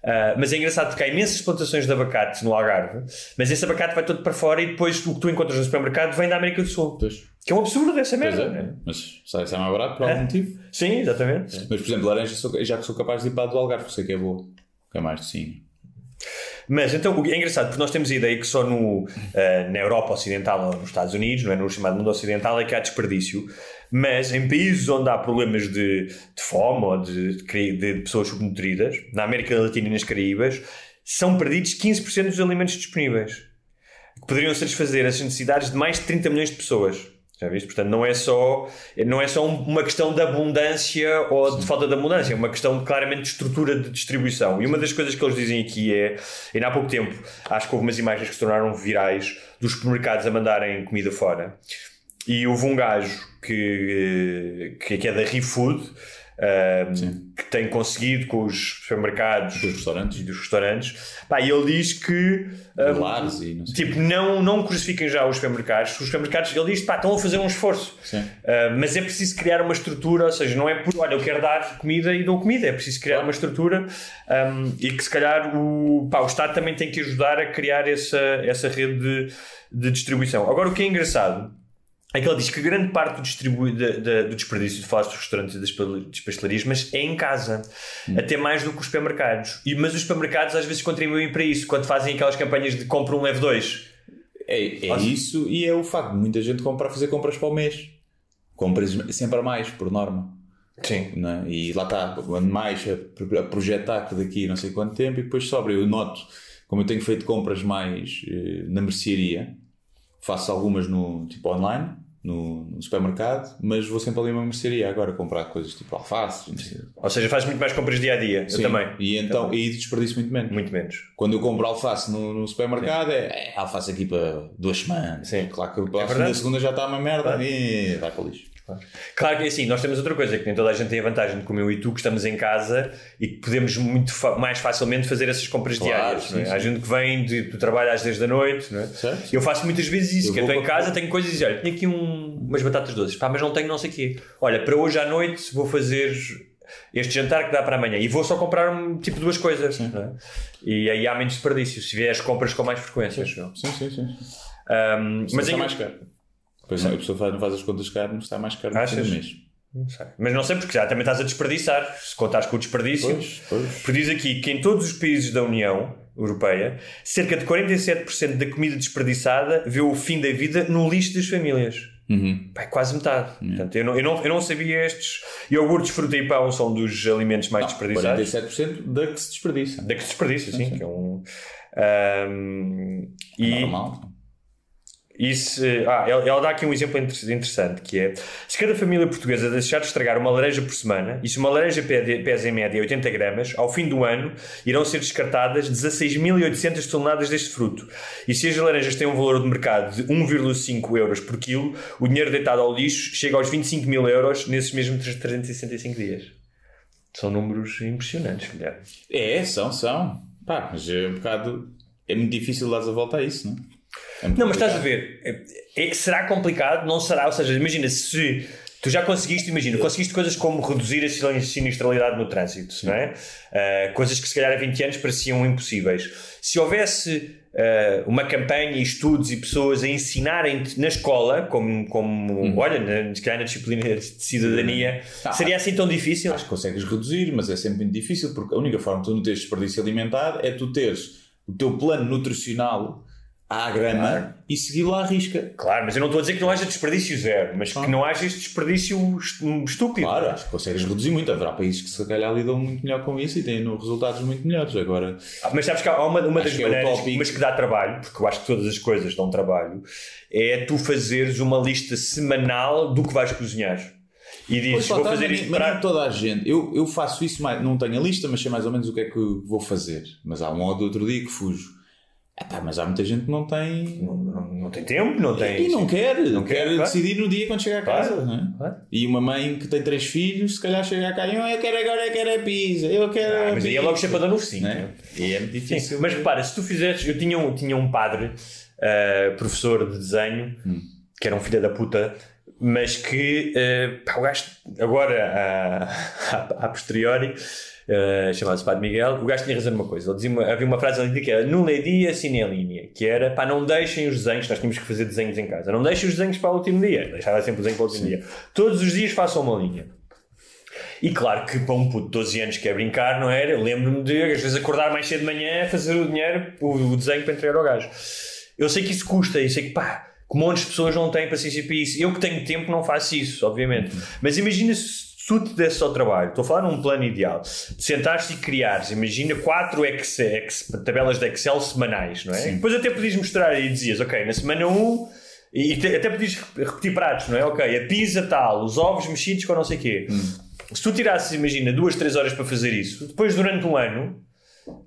Ah, mas é engraçado porque há imensas plantações de abacate no Algarve, mas esse abacate vai todo para fora e depois o que tu encontras no supermercado vem da América do Sul. Pois. Que é um absurdo essa Pois merda. é, né? mas sai, sai mais barato por algum É. motivo. Sim, exatamente. Mas, por exemplo, laranja, já que sou capaz de ir para a do Algarve, sei que é boa. Que é mais de sim. Mas então é engraçado porque nós temos a ideia que só no, uh, na Europa Ocidental ou nos Estados Unidos, não é? no chamado mundo ocidental, é que há desperdício. Mas em países onde há problemas de, de fome ou de, de, de pessoas subnutridas, na América Latina e nas Caraíbas, são perdidos 15% dos alimentos disponíveis. Que poderiam satisfazer as necessidades de mais de 30 milhões de pessoas. Já viste? Portanto, não é só, não é só uma questão de abundância ou de falta de abundância, é uma questão claramente de estrutura de distribuição. E uma das coisas que eles dizem aqui é, ainda há pouco tempo, acho que houve umas imagens que se tornaram virais dos supermercados a mandarem comida fora. E houve um gajo que, que é da ReFood, um, que tem conseguido com os supermercados dos restaurantes. e dos restaurantes. Pá, e ele diz que um, Lares e não sei tipo não, não crucifiquem já os supermercados. Os supermercados ele diz pá, estão a fazer um esforço. Uh, mas é preciso criar uma estrutura ou seja não é por olha eu quero dar comida e dou comida é preciso criar uma estrutura um, e que se calhar o, pá, o Estado também tem que ajudar a criar essa, essa rede de, de distribuição. Agora o que é engraçado é que ele diz que grande parte do, distribu... de, de, do desperdício de falaste dos restaurantes e das pastelarias, mas é em casa, Hum. até mais do que os supermercados. E, mas os supermercados às vezes contribuem para isso, quando fazem aquelas campanhas de compra um, leve dois. É, é isso e é o facto de muita gente comprar fazer compras para o mês. Compras sempre a mais, por norma. Sim. não é? E lá está, quando mais a, a projetar que daqui não sei quanto tempo e depois sobra. Eu noto, como eu tenho feito compras mais eh, na mercearia, faço algumas no tipo online, no, no supermercado, mas vou sempre ali a uma mercearia agora comprar coisas tipo alface. Ou seja, faz muito mais compras dia a dia. Sim, Eu também. E então, e desperdiço muito menos. Muito menos. Quando eu compro alface no, no supermercado, é, é alface aqui para duas semanas. Sim. Claro que para a É segunda, já está uma merda e vai para o lixo. Claro que assim, nós temos outra coisa, que nem toda a gente tem a vantagem de como eu e tu, que estamos em casa e que podemos muito fa- mais facilmente fazer essas compras Claro, diárias. sim, é? sim. Há gente que vem de- do trabalho às 10 da noite, não é? Certo. Eu faço muitas vezes isso, Eu que eu estou em casa, tenho coisas e dizer, olha, tenho aqui um- umas batatas doces, pá, mas não tenho não sei o quê. Olha, para hoje à noite vou fazer este jantar que dá para amanhã e vou só comprar um, tipo duas coisas. é? E aí há menos desperdício, se vier as compras com mais frequência. eu. Sim, sim, sim. Um, Mas mas em- mais caro. Pois não, a pessoa faz, não faz as contas caras, mas está mais caro Achas? do mês. Não sei. Mas não sei porque já também estás a desperdiçar. Se contares com o desperdício. Pois, pois. Porque diz aqui que em todos os países da União Europeia, cerca de 47% da comida desperdiçada vê o fim da vida no lixo das famílias. Uhum. Pá, é quase metade. Portanto, eu, não, eu, não, eu não sabia estes. Iogurtes, fruta e pão são dos alimentos mais desperdiçados. 47% da que se desperdiça. Da que se desperdiça, sim. Que é um, ahm, e, Normal. Isso, ah, ela, dá aqui um exemplo inter- interessante que é se cada família portuguesa deixar de estragar uma laranja por semana e se uma laranja pesa em média 80 gramas, ao fim do ano irão ser descartadas 16.800 toneladas deste fruto. E se as laranjas têm um valor de mercado de 1,5 euros por quilo, o dinheiro deitado ao lixo chega aos 25 mil euros nesses mesmos 365 dias. São números impressionantes, Guilherme. É, são, são. Pá, mas é um bocado. É muito difícil dar a volta a isso, não é? É Não, mas estás a ver, é- é- será complicado? Não será? Ou seja, imagina se tu já conseguiste, imagina, conseguiste coisas como reduzir a sin- sinistralidade no trânsito, não é? Ah, coisas que se calhar há 20 anos pareciam impossíveis. Se houvesse ah, uma campanha e estudos e pessoas a ensinarem na escola, como, como olha, na, se calhar na disciplina de cidadania, Ah, seria assim tão difícil? Acho que consegues reduzir, mas é sempre muito difícil porque a única forma de tu não teres desperdício alimentar é tu teres o teu plano nutricional à grama Claro. e segui-lo à risca. Claro, mas eu não estou a dizer que não haja desperdício zero, mas que não haja este desperdício est- estúpido. Claro, acho que consegues reduzir muito. Haverá países que se calhar lidam muito melhor com isso e têm resultados muito melhores. Agora, Ah, Mas sabes que há uma, uma das é maneiras, utópico. mas que dá trabalho, porque eu acho que todas as coisas dão trabalho, é tu fazeres uma lista semanal do que vais cozinhar. E dizes, vou está, fazer mas isto mas para. toda a gente. Eu, eu faço isso, mais, não tenho a lista, mas sei mais ou menos o que é que vou fazer. Mas há um ou outro dia que fujo. Epá, mas há muita gente que não tem. Não, não- não tem tempo, não tem. E não quer, não quer, quer claro. decidir no dia quando chega a Claro, casa. não é? claro. E uma mãe que tem três filhos, se calhar chega cá e "Oh, eu quero agora, eu quero a pizza, eu quero. Ah, mas aí é pizza." logo chapadão no focinho. É? né? E é muito Sim, difícil. mas repara, se tu fizeres. Eu tinha um, tinha um padre, ah, professor de desenho, Hum. que era um filho da puta, mas que ah, pá, o gajo, agora a, a, a posteriori, ah, chamado-se Padre Miguel, o gajo tinha razão numa coisa. Ele dizia uma- havia uma frase ali que era nulla dia sine linea, que era pá, não deixem os desenhos, nós tínhamos que fazer desenhos em casa, não deixem os desenhos para o último dia, deixava sempre o desenho para o último dia. Todos os dias façam uma linha. E claro que para um puto de 12 anos que é brincar, não era? Eu lembro-me de às vezes acordar mais cedo de manhã, fazer o dinheiro, o, o desenho para entregar ao gajo. Eu sei que isso custa, eu sei que pá, que montes de pessoas não têm paciência para isso. Eu que tenho tempo não faço isso, obviamente. Mas imagina se tu te desses ao trabalho, estou a falar num plano ideal, de sentares e criares, imagina quatro Excel, Ex- tabelas de Excel semanais, não é? Depois até podias mostrar e dizias, ok, na semana 1, e te- até podias repetir pratos, não é? Ok, a pizza tal, os ovos mexidos com não sei o quê. Se tu tirasses, imagina, duas, três horas para fazer isso, depois durante um ano,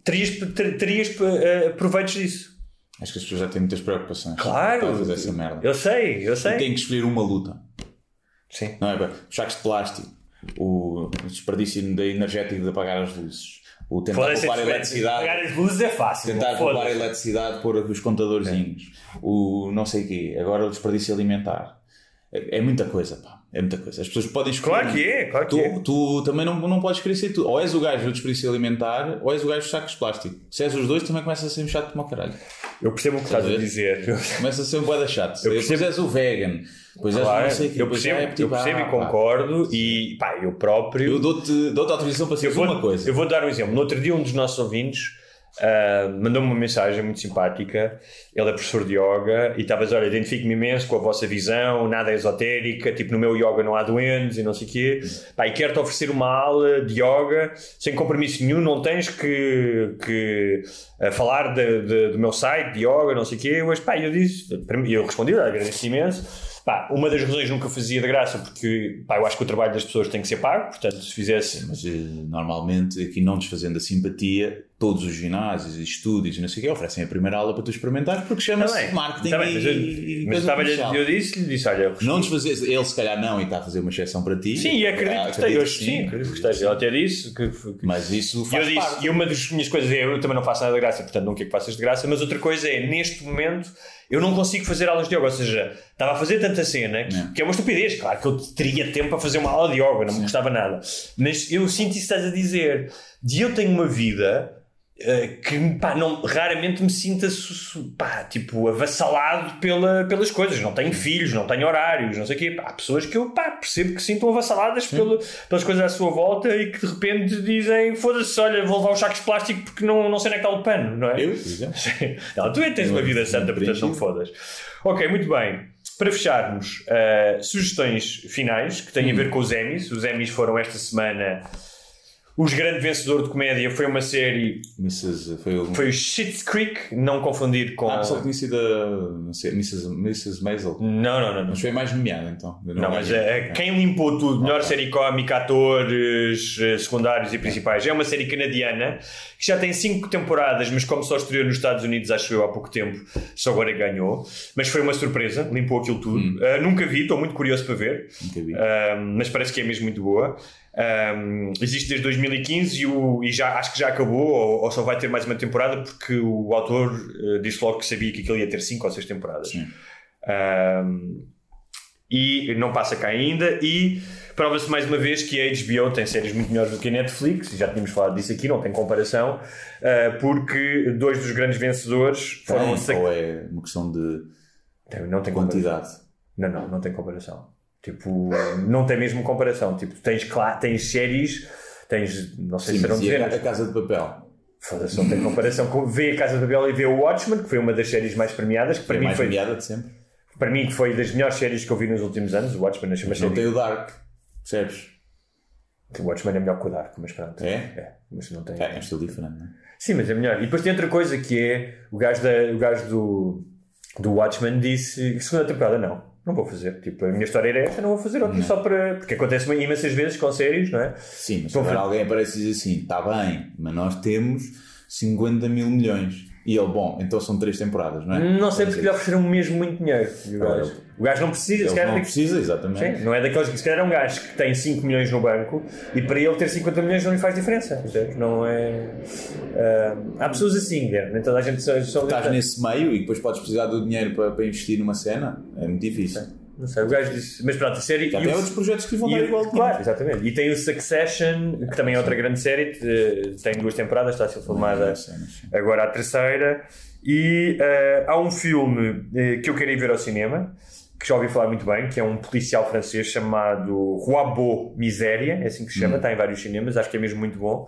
terias, ter- terias eh, proveitos disso. Acho que as pessoas já têm muitas preocupações. Claro. Fazer essa merda. Eu sei, eu sei. E têm que escolher uma luta. Sim. Não é? Os sacos de plástico, o desperdício de energético de apagar as luzes, o tentar poupar a pagar eletricidade. as luzes é fácil. Tentar poupar a eletricidade, pôr os contadorzinhos, o não sei o quê, agora o desperdício alimentar. É, é muita coisa, pá. É muita coisa. As pessoas podem escolher. Claro que é, claro que tu, é. tu também não, não podes querer ser tu. Ou és o gajo do desperdício alimentar, ou és o gajo dos sacos de plástico. Se és os dois, também começa a ser um chato como o caralho. Eu percebo o que estás a dizer. Começa a ser um boeda chato. Eu Depois percebo- és o vegan. Depois és Claro, não sei o quê. eu Depois percebo, é, tipo, eu percebo ah, e pá. concordo e pá, eu próprio Eu dou-te dou autorização para eu ser uma coisa. eu vou dar um exemplo. No outro dia um dos nossos ouvintes ah, mandou-me uma mensagem muito simpática. Ele é professor de yoga e estava a dizer, olha, identifico-me imenso com a vossa visão, nada é esotérica, tipo no meu yoga não há doentes e não sei o quê. Pá, e quero-te oferecer uma aula de yoga sem compromisso nenhum, não tens que, que ah, falar de- de- do meu site de yoga, não sei o quê. Mas pá, eu disse, eu respondi, agradeço imenso. Pá, uma das razões nunca fazia de graça porque pá, eu acho que o trabalho das pessoas tem que ser pago, portanto, se fizesse Mas eh, normalmente, aqui não desfazendo a simpatia, todos os ginásios e estúdios e não sei o quê oferecem a primeira aula para tu experimentares porque Tá chama-se bem, marketing tá bem, mas eu, e, mas estava eu disse-lhe, disse, olha, Não desfazer, ele se calhar não e está a fazer uma exceção para ti. sim, e acredito Ah, que esteja, sim, acredito que esteja. Ele até disse que, Mas isso eu faz disse, parte. e uma das minhas coisas é, eu também não faço nada de graça, portanto não quero que faças de graça, mas outra coisa é, neste momento, eu não consigo fazer aulas de yoga, ou seja, estava a fazer tanta cena, que, Não. que é uma estupidez, claro que eu teria tempo para fazer uma aula de yoga, não me custava nada, mas eu sinto isso que estás a dizer, de eu tenho uma vida eh, que pá, não, raramente me sinta pá, tipo, avassalado pela, pelas coisas. Não tenho filhos, não tenho horários, não sei o quê. Há pessoas que eu pá, percebo que sintam avassaladas pela- pelas coisas à sua volta e que de repente dizem: foda-se, olha, vou levar os sacos de plástico porque não, não sei onde é que está o pano, não é? Eu. Não, tu é tens Eu, uma vida santa, portanto não fodas. Ok, muito bem. Para fecharmos, eh, sugestões finais que têm a Hum. ver com os Emmys. Os Emmys foram esta semana. Os grande vencedor de comédia foi uma série. Mrs. Foi o. Foi o Schitt's Creek, não confundir com. Ah, que tinha sido a. Não sei, Mrs. Mrs. Maisel. Não, não, não. não. Mas foi mais nomeada então. Eu Não, mas ganhei. é, é quem limpou tudo, melhor Ok. série cómica, atores, eh, secundários e principais, é uma série canadiana que já tem cinco temporadas, mas como só estreou nos Estados Unidos, acho eu, há pouco tempo, só agora ganhou. Mas foi uma surpresa, limpou aquilo tudo. Hum. Ah, nunca vi, estou muito curioso para ver, Nunca vi. Ah, mas parece que é mesmo muito boa. Ah, existe desde 2015 e, o- e já, acho que já acabou, ou, ou só vai ter mais uma temporada, porque o autor eh, disse logo que sabia que aquilo ia ter cinco ou seis temporadas. Sim. Um, e não passa cá ainda. E prova-se mais uma vez que a HBO tem séries muito melhores do que a Netflix, e já tínhamos falado disso aqui, não tem comparação, uh, porque dois dos grandes vencedores foram. Tem, sac- ou é uma questão de Tem- não tem comparação. quantidade? Não, não, não tem comparação. Tipo, não tem mesmo comparação. Tipo, tens, tens séries, tens, não sei Sim, se serão dezenas. a Casa de Papel? Foda-se, não tem comparação. com- Vê a Casa de Babel e vê o Watchmen, que foi uma das séries mais premiadas, que para mim mais foi, nomeada de sempre. para mim que foi das melhores séries que eu vi nos últimos anos. O Watchmen achei uma Mas não série tem o Dark. Percebes? O Watchmen é melhor que o Dark, mas pronto. É? mas não tem. É, é um estilo diferente, não é? Sim, mas é melhor. E depois tem outra coisa que é o gajo, da, o gajo do, do Watchmen disse que segunda temporada não. Não vou fazer. Tipo, a minha história era esta, não vou fazer outra só para. Porque acontece imensas vezes com séries, não é? Sim, mas agora ver. alguém aparece e diz assim: está bem, mas nós temos 50 mil milhões. E ele, bom, então são três temporadas, não é? Não sei porque lhe ofereceram mesmo muito dinheiro. O gajo, não precisa, se Ele calhar não tem precisa, exatamente. Sim, não é daqueles que se calhar é um gajo que tem 5 milhões no banco e para ele ter 50 milhões não lhe faz diferença. Não é. ah, há pessoas assim, Guilherme, nem toda a gente só. só Estás nesse meio e depois podes precisar do dinheiro para, para investir numa cena, é muito difícil. Não sei, o gajo disse. Mas pronto, a série. Já e tem o- outros projetos que lhe vão dar igual dinheiro. Claro, exatamente. E tem o Succession, que também é outra grande série, tem duas temporadas, está a ser filmada agora a terceira. E eh, há um filme eh, que eu quero ir ver ao cinema, que já ouvi falar muito bem, que é um policial francês chamado Roabo Miséria, é assim que se chama, está em vários cinemas, acho que é mesmo muito bom.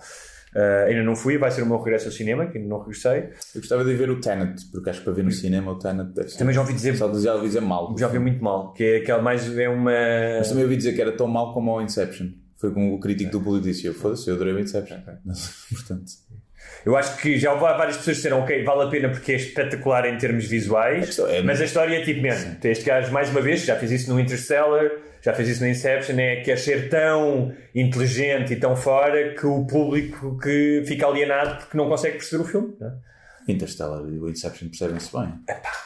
Uh, ainda não fui, vai ser o meu regresso ao cinema, que ainda não regressei. Eu gostava de ver o Tenet, porque acho que para ver no cinema o Tenet deve ser. Também já ouvi dizer, Só já ouvi dizer mal. já ouvi muito mal, que é aquela mais é uma. Mas também ouvi dizer que era tão mal como o Inception. Foi como o crítico do Público disse. Eu foda-se, eu adorei o Inception. Portanto, Eu acho que já várias pessoas disseram, ok, vale a pena porque é espetacular em termos visuais, É, mas a história é tipo mesmo. Este gajo, mais uma vez, já fez isso no Interstellar, já fez isso no Inception, é quer ser tão inteligente e tão fora que o público que fica alienado porque não consegue perceber o filme. não é? Interstellar e o Inception percebem-se bem.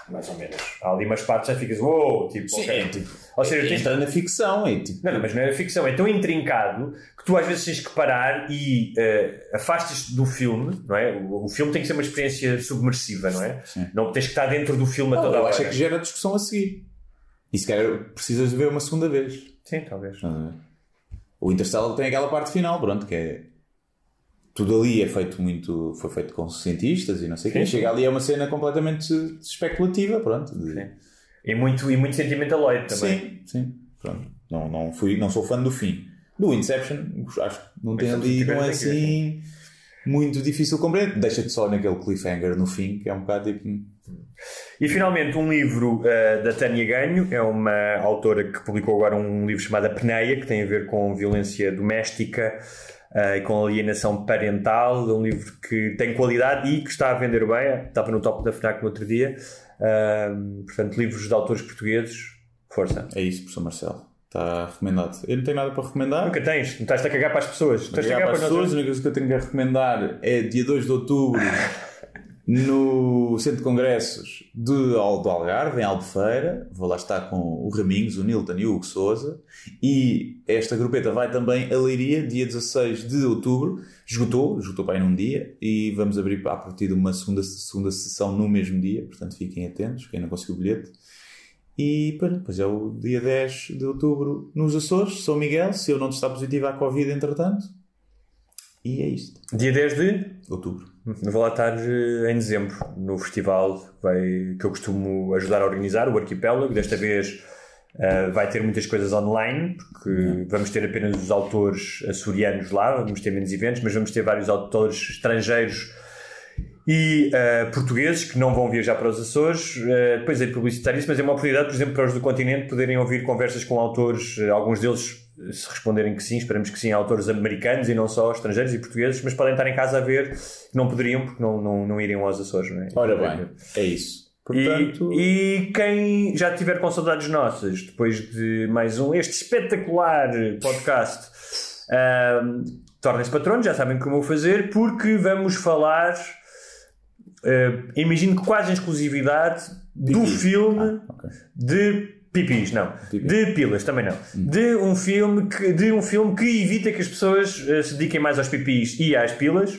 Mais ou menos. Há ali umas partes já ficas, uou, tipo, Sim, ok. é tipo. Ou seja, tens- entra na ficção e tipo. Não, mas não é ficção, é tão intrincado que tu às vezes tens que parar e eh, afastas do filme, não é? O, o filme tem que ser uma experiência submersiva, não é? Sim. Não tens que estar dentro do filme a Não, toda eu hora. acho é que gera discussão a seguir. E se calhar precisas de ver uma segunda vez. Sim, talvez. A? O Interstellar tem aquela parte final, pronto, que é. Tudo ali é feito muito. Foi feito com cientistas e não sei o quê. Chega ali é uma cena completamente especulativa, pronto. de- Sim. E muito, e muito sentimentaloide também. Sim, sim. Pronto. Não, não, fui, não sou fã do fim. Do Inception, acho que não tem ali, não é assim muito difícil de compreender. Deixa-te só naquele cliffhanger no fim, que é um bocado tipo. E finalmente um livro eh, da Tânia Ganho, é uma autora que publicou agora um livro chamado A Peneia, que tem a ver com violência doméstica e com alienação parental. É um livro que tem qualidade e que está a vender bem, estava no top da FNAC no outro dia. Ah, portanto, livros de autores portugueses, força. É isso, professor Marcelo. Está recomendado. Eu não tenho nada para recomendar. Nunca tens, não estás a cagar para as pessoas. Estás a cagar para as pessoas, a nós. única coisa que eu tenho que recomendar é dia 2 de outubro no Centro de Congressos de do Algarve, em Albufeira. Vou lá estar com o Raminhos, o Nilton e o Hugo Souza. E esta grupeta vai também a Leiria, dia 16 de outubro. Esgotou, esgotou para aí num dia. E vamos abrir a partir de uma segunda, segunda sessão no mesmo dia. Portanto, fiquem atentos, quem não conseguiu o bilhete. E depois é o dia 10 de outubro nos Açores, São Miguel, se eu não estar positivo à Covid entretanto. E é isto. Dia 10 de Outubro. Eu vou lá estar eh, em dezembro no festival que, vai- que eu costumo ajudar a organizar, o Arquipélago. Desta vez eh, vai ter muitas coisas online, porque vamos ter apenas os autores açorianos lá, vamos ter menos eventos, mas vamos ter vários autores estrangeiros e eh, portugueses que não vão viajar para os Açores. Eh, depois é de publicitar isso, mas é uma oportunidade, por exemplo, para os do continente poderem ouvir conversas com autores, alguns deles, se responderem que sim, esperamos que sim, autores americanos e não só estrangeiros e portugueses, mas podem estar em casa a ver, que não poderiam porque não, não, não iriam aos Açores, não é? Ora bem, é isso. Portanto, E, e quem já tiver com saudades nossas, depois de mais um, este espetacular podcast, tornem-se patronos, já sabem como o fazer, porque vamos falar, ah, imagino que quase em exclusividade, do filme Ah, ok. de pipis, não, de pilas também não, de um filme que, de um filme que evita que as pessoas ah, se dediquem mais aos pipis e às pilas,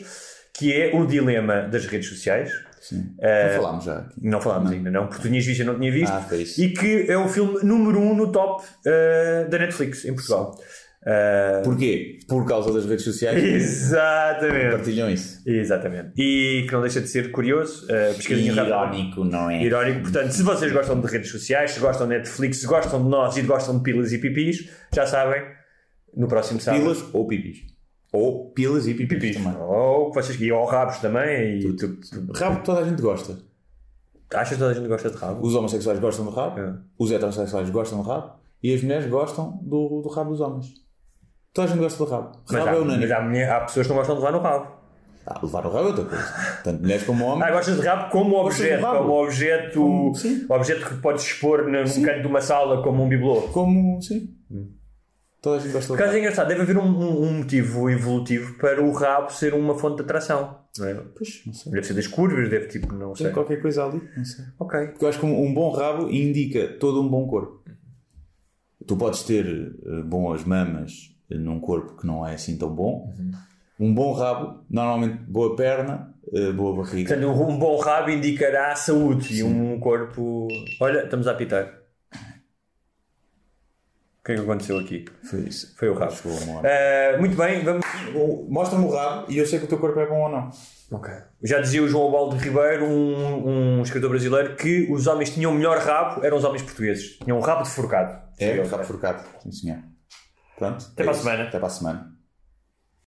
que é o dilema das redes sociais. sim. Eh, não falámos já. Não falámos ainda, não, porque tu tinhas visto e eu não tinha visto. Ah, foi isso. E que é o filme número 1 um no top eh, da Netflix em Portugal. Eh, Porquê? Por causa das redes sociais. exatamente. Partilham isso. Exatamente. E que não deixa de ser curioso. Uh, pesquisinha rápida. Irónico, não é? Irónico. Portanto, se vocês gostam de redes sociais, se gostam de Netflix, se gostam de nós e gostam de pilas e pipis, já sabem, no próximo sábado. Pilas ou pipis. Ou pilas e pipis, Pipis. também. Ou vocês e ou rabos também. E tu, tu- Rabo toda a gente gosta. achas que toda a gente gosta de rabo? Os homossexuais gostam do rabo, É. os heterossexuais gostam do rabo e as mulheres gostam do, do rabo dos homens. Toda a gente gosta do rabo. Mas, Rabo há, é mas unânime. há, mulher- há pessoas que não gostam de levar no rabo. Ah, levar o rabo é outra coisa. Tanto mulheres como homens. Ah, gostas de rabo como de objeto, rabo. como objeto, Como- sim. objeto que podes expor num canto de uma sala como um bibelô. Como, sim. Toda a gente gosta Por do acaso rabo. é engraçado, deve haver um, um- um motivo evolutivo para o rabo ser uma fonte de atração. Não é? Pois, não sei. Deve ser das curvas, deve tipo, não sei. Tem qualquer coisa ali, não sei. Ok. Porque eu acho que um, um bom rabo indica todo um bom corpo. Tu podes ter eh, boas mamas num corpo que não é assim tão bom. Um bom rabo, normalmente boa perna, eh, boa barriga. Portanto, um bom rabo indicará saúde e um corpo. Olha, estamos a apitar. Ok. que é que aconteceu aqui? Foi isso. Foi o rabo. Eh, muito bem, vamos. Mostra-me o rabo e eu sei que o teu corpo é bom ou não. Ok. Já dizia o João Baldo Ribeiro, um, um escritor brasileiro, que os homens que tinham o melhor rabo eram os homens portugueses. Tinham um rabo de forcado. É, Sim, rabo forcado. Sim, senhor. Pronto. Até é para a semana. Até para a semana.